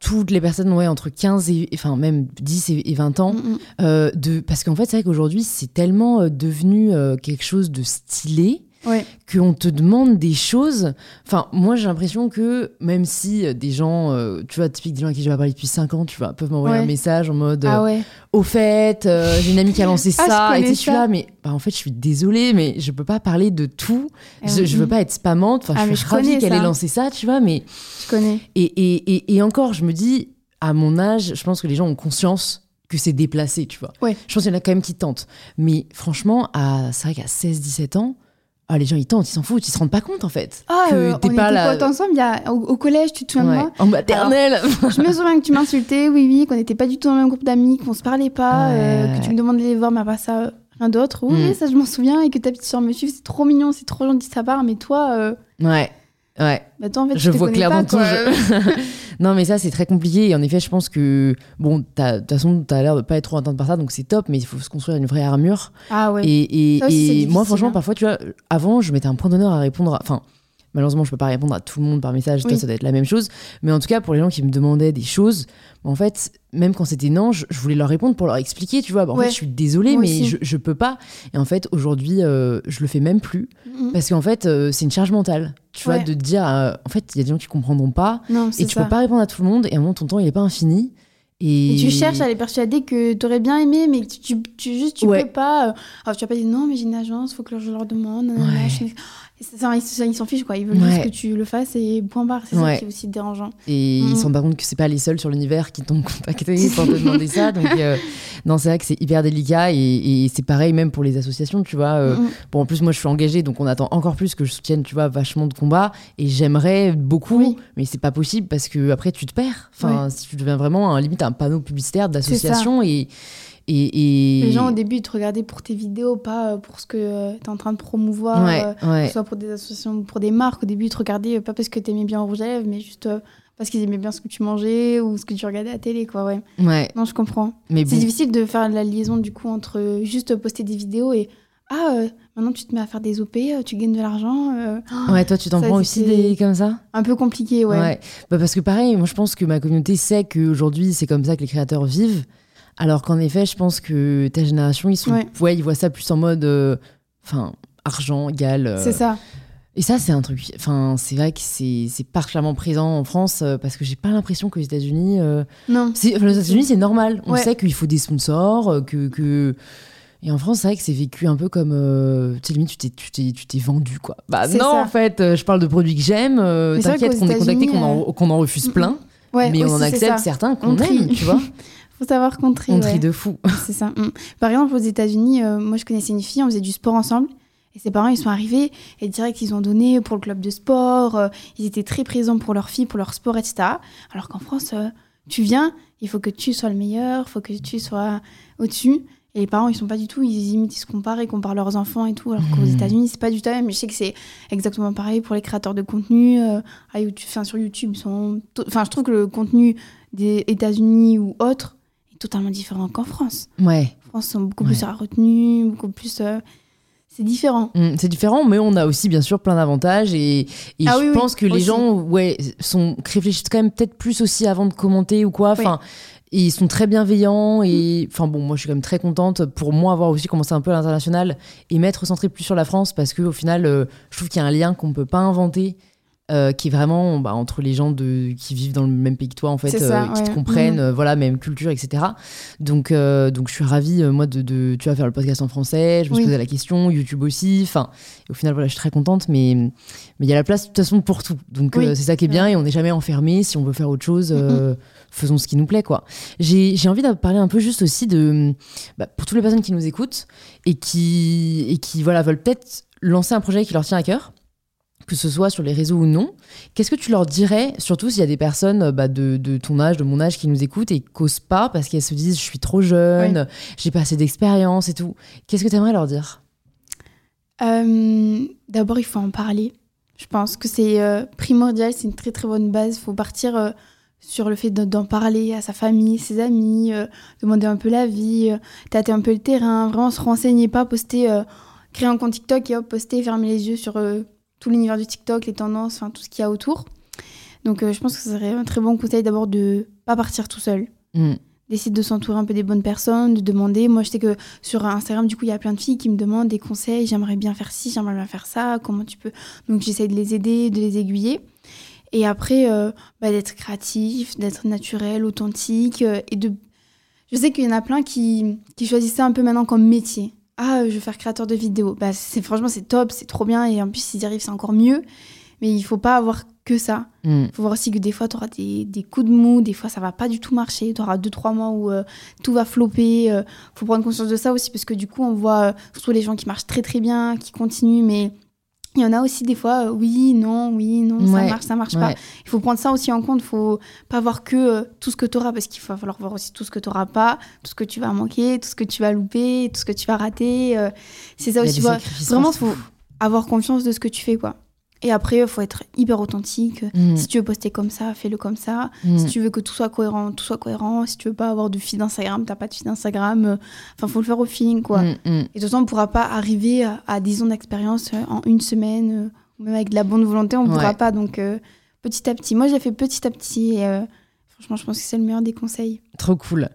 toutes les personnes ouais, entre 15 et, enfin même 10 et, et 20 ans, Mm, euh, de, parce qu'en fait, c'est vrai qu'aujourd'hui, c'est tellement euh, devenu euh, quelque chose de stylé. Ouais. qu'on te demande des choses. Enfin, moi, j'ai l'impression que même si des gens, euh, tu vois, typique des gens à qui je vais parler depuis 5 ans, tu vois, peuvent m'envoyer Ouais. un message en mode Ah euh, ouais. Au fait, euh, j'ai une amie qui a lancé Ah, ça, et tu suis là, mais bah, en fait, je suis désolée, mais je peux pas parler de tout. Eh Je, je veux pas être spammante. Enfin, Ah, je suis je ravie connais qu'elle ait lancé ça, tu vois, mais. Je connais. Et, et, et, et encore, je me dis, à mon âge, je pense que les gens ont conscience que c'est déplacé, tu vois. Ouais. Je pense qu'il y en a quand même qui tentent. Mais franchement, à, c'est vrai qu'à 16-17 ans, ah, les gens, ils tentent, ils s'en foutent, ils se rendent pas compte, en fait. Ah, que euh, t'es on pas était potes ensemble y a, au, au collège, tu te souviens de moi En maternelle. Je me souviens que tu m'insultais, oui, oui, qu'on n'était pas du tout dans le même groupe d'amis, qu'on se parlait pas, euh, que tu me demandais de les voir, mais à part ça, rien d'autre. Oui, Mm. oui, ça, je m'en souviens, et que ta petite soeur me suive, c'est trop mignon, c'est trop gentil de sa part, mais toi, euh, ouais. Ouais. bah, toi, en fait, je tu vois clairement quoi. jeu. non, mais ça, c'est très compliqué. Et en effet, je pense que, bon, de toute façon, t'as l'air de pas être trop atteinte par ça, donc c'est top, mais il faut se construire une vraie armure. Ah ouais. Et, et, Ça aussi, c'est et moi, franchement, hein. parfois, tu vois, avant, je mettais un point d'honneur à répondre. à- Enfin, malheureusement, je peux pas répondre à tout le monde par message. Toi, ça doit être la même chose. Mais en tout cas, pour les gens qui me demandaient des choses, en fait, même quand c'était non, je, voulais leur répondre pour leur expliquer. Tu vois, Bah, en Ouais. fait, je suis désolée, Moi mais je, je peux pas. Et en fait, aujourd'hui, euh, je le fais même plus Mhm. parce qu'en fait, euh, c'est une charge mentale. Tu vois, de te dire, euh, en fait, il y a des gens qui comprendront pas Non, et tu ça. peux pas répondre à tout le monde. Et à un moment, ton temps, il est pas infini. Et, Et tu cherches à les persuader que t'aurais bien aimé, mais tu, tu, tu- juste tu Ouais. peux pas. euh, Alors tu vas pas dire non, mais j'ai une agence, faut que je leur demande. Ouais. Ils s'en fichent quoi. Ils veulent Ouais. juste que tu le fasses et point barre. C'est Ouais. ça qui est aussi dérangeant. Et ils Mhm. se rendent pas compte que c'est pas les seuls sur l'univers qui t'ont contacté pour te demander ça. Donc, euh, non, c'est vrai que c'est hyper délicat. Et, et c'est pareil même pour les associations, tu vois. euh, Mhm. Bon, en plus, moi, je suis engagée, donc on attend encore plus que je soutienne, tu vois, vachement de combats. Et j'aimerais beaucoup, Oui. mais c'est pas possible parce que après, tu te perds. Enfin, si tu deviens vraiment, un, limite, un panneau publicitaire d'association et. Et, et... Les gens au début ils te regardaient pour tes vidéos, pas euh, pour ce que tu es en train de promouvoir. Ouais, euh, que ce soit pour des associations ou pour des marques. Au début ils te regardaient euh, pas parce que tu aimais bien rouge à lèvres, mais juste euh, parce qu'ils aimaient bien ce que tu mangeais ou ce que tu regardais à la télé, quoi. Ouais. ouais. Non, je comprends. Mais C'est bon. difficile de faire la liaison du coup entre euh, juste poster des vidéos et ah euh, maintenant tu te mets à faire des OP, euh, tu gagnes de l'argent. euh, Ouais, toi, tu t'en prends aussi des comme ça? un peu compliqué, ouais. Bah, parce que pareil, moi je pense que ma communauté sait qu'aujourd'hui c'est comme ça que les créateurs vivent. Alors qu'en effet, je pense que ta génération, ils sont, Ouais. ouais, ils voient ça plus en mode, euh, enfin, argent égal. euh, C'est ça. Et ça, c'est un truc. Enfin, c'est vrai que c'est c'est particulièrement présent en France euh, parce que j'ai pas l'impression que les États-Unis. Non. les États-Unis, c'est normal. On Ouais. sait qu'il faut des sponsors, que. que... Et en France, c'est vrai que c'est vécu un peu comme. euh, tu sais, limite, tu t'es- tu t'es tu t'es vendu, quoi. Bah non, ça. en fait, euh, je parle de produits que j'aime. euh, T'inquiète qu'on est contacté, qu'on en, refuse Mm, plein. Ouais, mais on en accepte certains qu'on aime, tu vois. Faut savoir contrer. On ouais. de fou. C'est ça. mm. Par exemple, aux États-Unis, euh, moi je connaissais une fille, on faisait du sport ensemble. Et ses parents, ils sont arrivés et direct, ils ont donné pour le club de sport. euh, ils étaient très présents pour leur fille, pour leur sport, etc. Alors qu'en France, euh, tu viens, il faut que tu sois le meilleur, il faut que tu sois au-dessus. Et les parents, ils sont pas du tout, ils imitent, ils se comparent, ils comparent leurs enfants et tout. Alors qu'aux Mhm. États-Unis, c'est pas du tout la même. Je sais que c'est exactement pareil pour les créateurs de contenu. euh, à YouTube, enfin, sur YouTube, sont. Enfin, je trouve que le contenu des États-Unis ou autres totalement différent qu'en France. Ouais. En France, sont beaucoup Ouais. plus sur la retenue, beaucoup plus. euh, C'est différent. Mm, C'est différent, mais on a aussi bien sûr plein d'avantages et, et Ah je oui, oui, pense que les gens ouais, sont, réfléchissent quand même peut-être plus aussi avant de commenter ou quoi. Enfin, et ils sont très bienveillants et enfin bon, moi je suis quand même très contente pour moi avoir aussi commencé un peu à l'international et m'être centrée plus sur la France parce que au final, euh, je trouve qu'il y a un lien qu'on peut pas inventer. Euh, qui est vraiment bah, entre les gens de, qui vivent dans le même pays que toi en fait, ça, euh, qui te comprennent, Mhm. euh, voilà, même culture, etc. Donc, donc je suis ravie moi de, de, tu vas faire le podcast en français. Je me suis posé la question, YouTube aussi. Enfin, au final, voilà, je suis très contente, mais mais il y a la place de toute façon pour tout. Donc Oui. c'est ça qui est bien et on n'est jamais enfermé. Si on veut faire autre chose, faisons ce qui nous plaît, quoi. J'ai j'ai envie de parler un peu juste aussi de bah, pour toutes les personnes qui nous écoutent et qui et qui voilà veulent peut-être lancer un projet qui leur tient à cœur. Que ce soit sur les réseaux ou non, qu'est-ce que tu leur dirais, surtout s'il y a des personnes euh, bah, de, de ton âge, de mon âge qui nous écoutent et qui causent pas parce qu'elles se disent je suis trop jeune, j'ai pas assez d'expérience et tout. Qu'est-ce que tu aimerais leur dire? Euh, D'abord, il faut en parler. Je pense que c'est euh, primordial, c'est une très très bonne base. Il faut partir euh, sur le fait de- d'en parler à sa famille, ses amis, demander un peu la vie, euh, tâter un peu le terrain, vraiment se renseigner, pas poster, créer un compte TikTok et hop, poster, fermer les yeux sur tout l'univers du TikTok, les tendances, enfin tout ce qu'il y a autour. Donc euh, je pense que ce serait un très bon conseil d'abord de pas partir tout seul, Mm. d'essayer de s'entourer un peu des bonnes personnes, de demander. Moi, je sais que sur Instagram, du coup, il y a plein de filles qui me demandent des conseils. J'aimerais bien faire ci, j'aimerais bien faire ça. Comment tu peux? Donc, j'essaie de les aider, de les aiguiller. Et après, euh, bah, d'être créatif, d'être naturel, authentique. euh, et de... Je sais qu'il y en a plein qui, qui choisissent ça un peu maintenant comme métier. Ah, je veux faire créateur de vidéos. Bah, c'est, franchement, c'est top, c'est trop bien. Et en plus, s'ils y arrivent, c'est encore mieux. Mais il faut pas avoir que ça. Il faut voir aussi que des fois, tu auras des, des coups de mou, des fois, ça va pas du tout marcher. Tu auras deux, trois mois où euh, tout va flopper. Il faut prendre conscience de ça aussi, parce que du coup, on voit euh, surtout les gens qui marchent très, très bien, qui continuent, mais il y en a aussi des fois, euh, oui, non, oui, non, Ouais, ça marche, ça marche pas. Il faut prendre ça aussi en compte. Il faut pas voir que euh, tout ce que tu auras, parce qu'il va falloir voir aussi tout ce que tu n'auras pas, tout ce que tu vas manquer, tout ce que tu vas louper, tout ce que tu vas rater. euh, c'est ça Il aussi. Vraiment, partout. faut avoir confiance de ce que tu fais, quoi. Et après, il faut être hyper authentique. Mm. Si tu veux poster comme ça, fais-le comme ça. Mm. Si tu veux que tout soit cohérent, tout soit cohérent. Si tu veux pas avoir de feed d'Instagram, t'as pas de feed d'Instagram. euh, Enfin, faut le faire au feeling, quoi. Mm. Et de toute façon, on pourra pas arriver à, à 10 ans d'expérience euh, en une semaine, euh, même avec de la bonne volonté, on pourra Ouais. pas. Donc, euh, petit à petit. Moi, j'ai fait petit à petit. Et, euh, franchement, je pense que c'est le meilleur des conseils. Trop cool.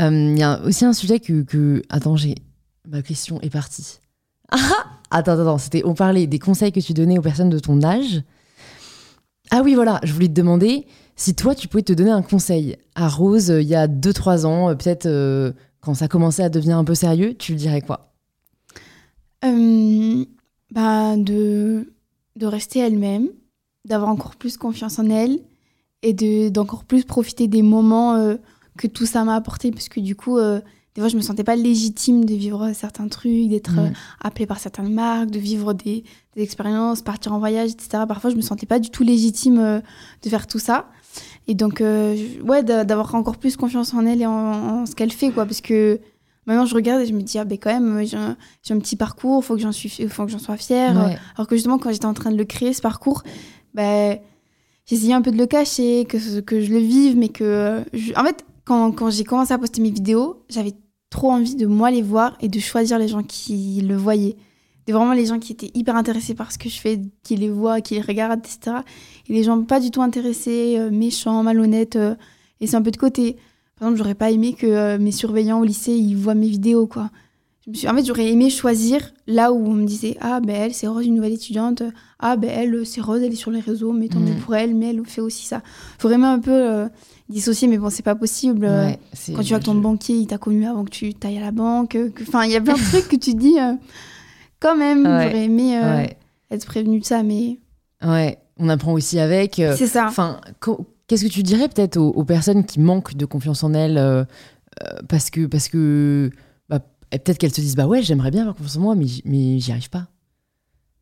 Euh, Il y a aussi un sujet que. que... Attends, j'ai. Ma question est partie. Ah Attends, attends. C'était, on parlait des conseils que tu donnais aux personnes de ton âge. Ah oui, voilà. Je voulais te demander si toi, tu pouvais te donner un conseil à Rose euh, il y a 2-3 ans, euh, peut-être euh, quand ça commençait à devenir un peu sérieux, tu lui dirais quoi? Bah, de, de rester elle-même, d'avoir encore plus confiance en elle et de, d'encore plus profiter des moments que tout ça m'a apporté. Parce que du coup, des fois, je me sentais pas légitime de vivre certains trucs, d'être euh, Mm. appelée par certaines marques, de vivre des, des expériences, partir en voyage, etc. Parfois, je me sentais pas du tout légitime euh, de faire tout ça. Et donc, euh, ouais, d'a- d'avoir encore plus confiance en elle et en, en ce qu'elle fait, quoi. Parce que maintenant, je regarde et je me dis, ah, ben quand même, j'ai un, petit parcours, faut que j'en faut que j'en sois fière. Ouais. Alors que justement, quand j'étais en train de le créer, ce parcours, ben, j'essayais un peu de le cacher, que, que je le vive, mais que. je- En fait, quand, quand j'ai commencé à poster mes vidéos, j'avais trop envie de moi les voir et de choisir les gens qui le voyaient. De vraiment les gens qui étaient hyper intéressés par ce que je fais, qui les voient, qui les regardent, etc. Et les gens pas du tout intéressés, euh, méchants, malhonnêtes, euh, et c'est un peu de côté. Par exemple, j'aurais pas aimé que euh, mes surveillants au lycée, ils voient mes vidéos, quoi. Je me suis... En fait, j'aurais aimé choisir là où on me disait Ah, ben elle, c'est Rose, une nouvelle étudiante. Ah, ben elle, c'est Rose, elle est sur les réseaux, mais tant mieux Mm. pour elle, mais elle fait aussi ça. Faut vraiment un peu dissocier, mais bon, c'est pas possible. euh, Ouais, Quand tu vois que ton je- banquier, il t'a connu avant que tu t'ailles à la banque. que- Enfin, il y a plein de trucs que tu dis euh, quand même, Ouais. j'aurais aimé euh, Ouais, être prévenu de ça, mais ouais. On apprend aussi avec. euh, c'est ça. Enfin, qu'est-ce que tu dirais peut-être aux, aux personnes qui manquent de confiance en elles parce que parce que bah, peut-être qu'elles se disent bah ouais j'aimerais bien avoir confiance en moi mais j'y arrive pas.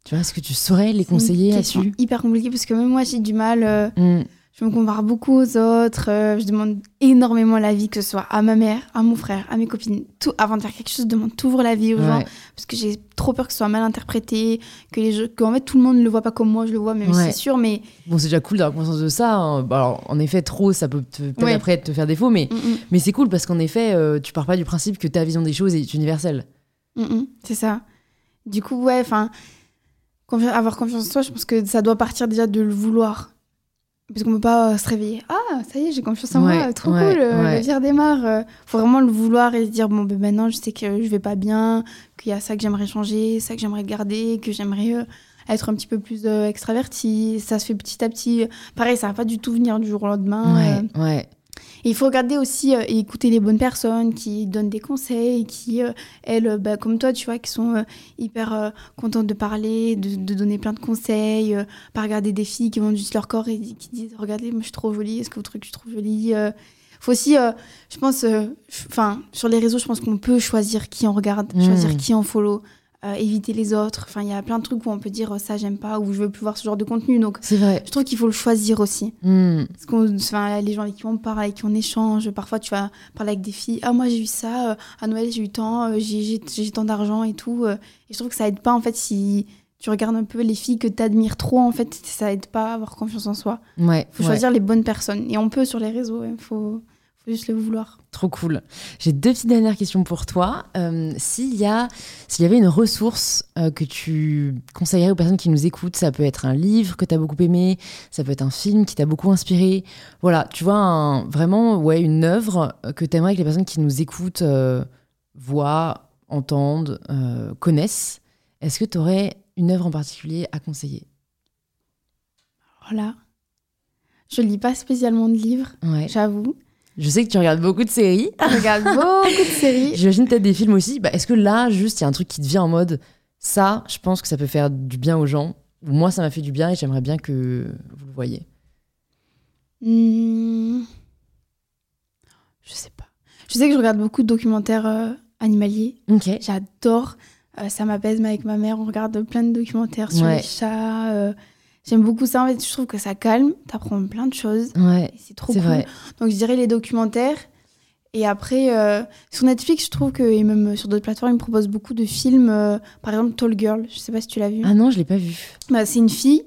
Tu vois est-ce que tu saurais les conseiller là-dessus? hyper compliquée parce que même moi, j'ai du mal. euh, Mm. Je me compare beaucoup aux autres. euh, je demande énormément l'avis, que ce soit à ma mère, à mon frère, à mes copines. Tout, avant de faire quelque chose, je demande toujours l'avis aux gens. Parce que j'ai trop peur que ce soit mal interprété, que les qu'en fait tout le monde ne le voit pas comme moi, je le vois, même Ouais. c'est sûr. Mais Bon c'est déjà cool d'avoir conscience de ça. hein. Bah, alors, en effet trop ça peut peut-être Ouais. après te faire défaut mais Mm, mm, mais c'est cool parce qu'en effet euh, tu pars pas du principe que ta vision des choses est universelle. mm, c'est ça. Du coup, ouais, enfin, avoir confiance en soi, je pense que ça doit partir déjà de le vouloir. Parce qu'on peut pas euh, se réveiller. Ah, ça y est, j'ai confiance en Ouais, moi, trop ouais, cool, euh, ouais. la vie redémarre. euh. faut vraiment le vouloir et se dire, bon, ben maintenant, je sais que je vais pas bien, qu'il y a ça que j'aimerais changer, ça que j'aimerais garder, que j'aimerais euh, être un petit peu plus euh, extraverti. Ça se fait petit à petit. Pareil, ça va pas du tout venir du jour au lendemain. euh. Ouais. Et il faut regarder aussi euh, et écouter les bonnes personnes qui donnent des conseils, qui, euh, elles, euh, bah, comme toi, tu vois, qui sont hyper contentes de parler, de, de donner plein de conseils, pas regarder des filles qui montrent juste leur corps et qui disent Regardez, moi je suis trop jolie, est-ce que vous trouvez que je suis trop jolie faut aussi, euh, je pense, euh, enfin, sur les réseaux, je pense qu'on peut choisir qui on regarde, Mm. choisir qui on follow, euh, éviter les autres. Enfin, il y a plein de trucs où on peut dire euh, ça, j'aime pas, ou je veux plus voir ce genre de contenu. Donc, C'est vrai. je trouve qu'il faut le choisir aussi. Mm. Parce qu'on, enfin, les gens avec qui on parle, avec qui on échange, parfois tu vas parler avec des filles. Ah, moi j'ai eu ça, euh, à Noël j'ai eu tant, euh, j'ai, tant d'argent et tout. euh, et je trouve que ça aide pas en fait si tu regardes un peu les filles que tu admires trop, en fait, ça aide pas à avoir confiance en soi. Ouais. faut ouais. choisir les bonnes personnes. Et on peut sur les réseaux, il faut, faut juste le vouloir. Trop cool. J'ai deux petites dernières questions pour toi. Euh, s'il y a, s'il y avait une ressource euh, que tu conseillerais aux personnes qui nous écoutent, ça peut être un livre que tu as beaucoup aimé, ça peut être un film qui t'a beaucoup inspiré. Voilà, tu vois, un- vraiment, ouais, une œuvre que tu aimerais que les personnes qui nous écoutent euh, voient, entendent, euh, connaissent. Est-ce que tu aurais une œuvre en particulier à conseiller? Voilà. Je lis pas spécialement de livres, Ouais. j'avoue. Je sais que tu regardes beaucoup de séries. Je regarde beaucoup de séries. J'imagine peut-être des films aussi. Bah, Est-ce que là, juste, il y a un truc qui te vient en mode ça, je pense que ça peut faire du bien aux gens. Ou moi, ça m'a fait du bien et j'aimerais bien que vous le voyez? Hmm. Je sais pas. Je sais que je regarde beaucoup de documentaires euh, animaliers. J'adore. Euh, ça m'apaise mais avec ma mère. On regarde plein de documentaires sur Ouais. les chats. euh, J'aime beaucoup ça. En fait, je trouve que ça calme. T'apprends plein de choses. Ouais, c'est trop cool. vrai. Donc je dirais les documentaires. Et après, euh, sur Netflix, je trouve que, et même sur d'autres plateformes, ils me proposent beaucoup de films. euh, par exemple, Tall Girl, je sais pas si tu l'as vu. Ah non, je l'ai pas vu. Bah, c'est une fille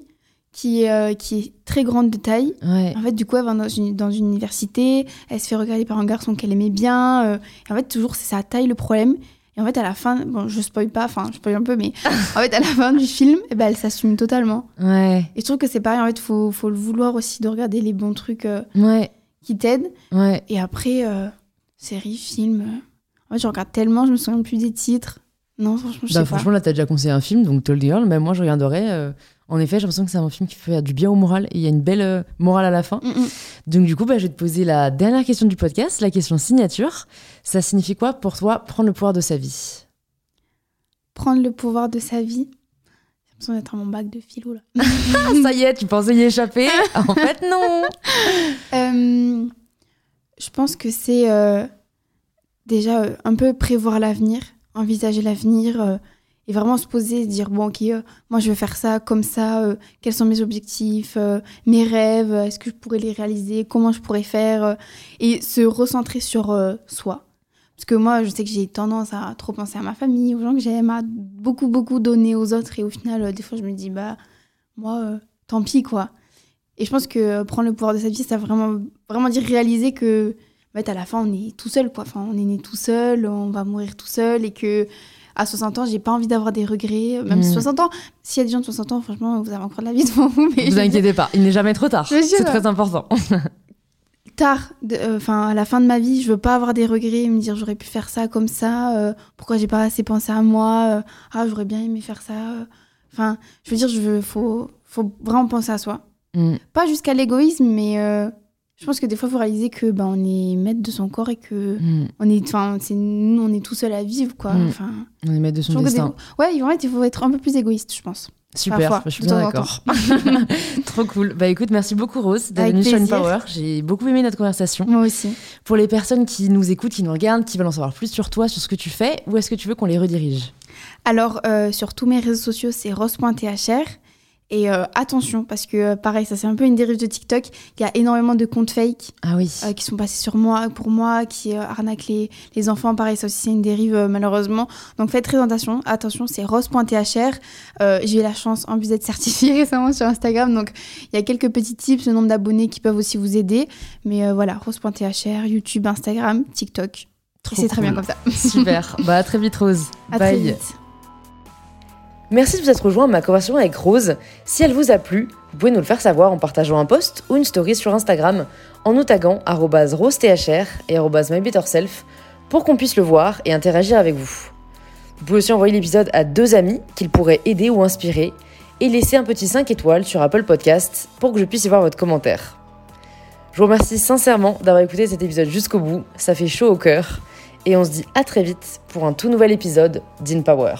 qui, est, euh, qui est très grande de taille. Ouais. En fait, du coup, elle va dans une, dans une université, elle se fait regarder par un garçon qu'elle aimait bien. euh, et en fait, toujours, c'est sa taille le problème. Et en fait, à la fin, bon, je spoil pas, enfin, je spoil un peu, mais en fait, à la fin du film, eh ben, elle s'assume totalement. Ouais. Et je trouve que c'est pareil, en fait, faut, faut le vouloir aussi de regarder les bons trucs euh, Ouais. qui t'aident. Ouais. Et après, euh, séries, films. euh, En fait, je regarde tellement, je me souviens plus des titres. Non, franchement, je Bah, sais franchement, là, t'as déjà conseillé un film, donc Told Girl. Mais moi, je regarderais. euh, en effet, j'ai l'impression que c'est un film qui fait du bien au moral. Et il y a une belle euh, morale à la fin. Mm, mm. Donc, du coup, bah, je vais te poser la dernière question du podcast, la question signature. Ça signifie quoi pour toi prendre le pouvoir de sa vie? Prendre le pouvoir de sa vie? J'ai l'impression d'être à mon bac de philo, là. Ah, ça y est, tu pensais y échapper? En fait, non Euh, je pense que c'est euh, déjà euh, un peu prévoir l'avenir, envisager l'avenir euh, et vraiment se poser, se dire bon ok, euh, moi je veux faire ça comme ça, euh, quels sont mes objectifs, euh, mes rêves, est-ce que je pourrais les réaliser, comment je pourrais faire et se recentrer sur soi. Parce que moi, je sais que j'ai tendance à trop penser à ma famille, aux gens que j'aime, à beaucoup, beaucoup donner aux autres. Et au final, des fois, je me dis, bah, moi, tant pis, quoi. Et je pense que prendre le pouvoir de sa vie, ça vraiment, vraiment dire réaliser que, en fait, à la fin, on est tout seul, quoi. Enfin, on est né tout seul, on va mourir tout seul. Et que à 60 ans, j'ai pas envie d'avoir des regrets. Même Mm. 60 ans, s'il y a des gens de 60 ans, franchement, vous avez encore de la vie devant vous. Mais Vous inquiétez pas, il n'est jamais trop tard. C'est très important. tard, euh, enfin à la fin de ma vie, je veux pas avoir des regrets, et me dire j'aurais pu faire ça comme ça, euh, pourquoi j'ai pas assez pensé à moi, euh, ah j'aurais bien aimé faire ça. euh. Enfin, je veux dire, je veux, faut, faut vraiment penser à soi. Mm. Pas jusqu'à l'égoïsme, mais je pense que des fois, il faut réaliser que ben on est maître de son corps et que Mm. on est, enfin, c'est nous, on est tout seul à vivre, quoi. Mm. Enfin, On est maître de son des- destin. ouais, en fait, il faut être un peu plus égoïste, je pense. Super, Parfois, je suis bien d'accord. Trop cool. Bah écoute, merci beaucoup Rose d'être venue sur. Power. J'ai beaucoup aimé notre conversation. Moi aussi. Pour les personnes qui nous écoutent, qui nous regardent, qui veulent en savoir plus sur toi, sur ce que tu fais, où est-ce que tu veux qu'on les redirige? Alors, euh, sur tous mes réseaux sociaux, c'est rose.thr. Et euh, attention, parce que euh, pareil, ça c'est un peu une dérive de TikTok. Il y a énormément de comptes fake Ah oui. euh, qui sont passés sur moi, pour moi, qui arnaquent les, les enfants. Pareil, ça aussi c'est une dérive malheureusement. Donc faites très attention. Attention, c'est rose.thr. J'ai eu la chance en plus d'être certifiée récemment sur Instagram. Donc il y a quelques petits tips, le nombre d'abonnés qui peuvent aussi vous aider. Mais voilà, rose.thr, YouTube, Instagram, TikTok. Et c'est très bien comme ça. Super. bah à très vite Rose. À Bye. très vite. Merci de vous être rejoint à ma conversation avec Rose. Si elle vous a plu, vous pouvez nous le faire savoir en partageant un post ou une story sur Instagram en nous taguant rosethr et mybetterself pour qu'on puisse le voir et interagir avec vous. Vous pouvez aussi envoyer l'épisode à deux amis qu'il pourrait aider ou inspirer et laisser un petit 5 étoiles sur Apple Podcast pour que je puisse y voir votre commentaire. Je vous remercie sincèrement d'avoir écouté cet épisode jusqu'au bout, ça fait chaud au cœur et on se dit à très vite pour un tout nouvel épisode d'InPower.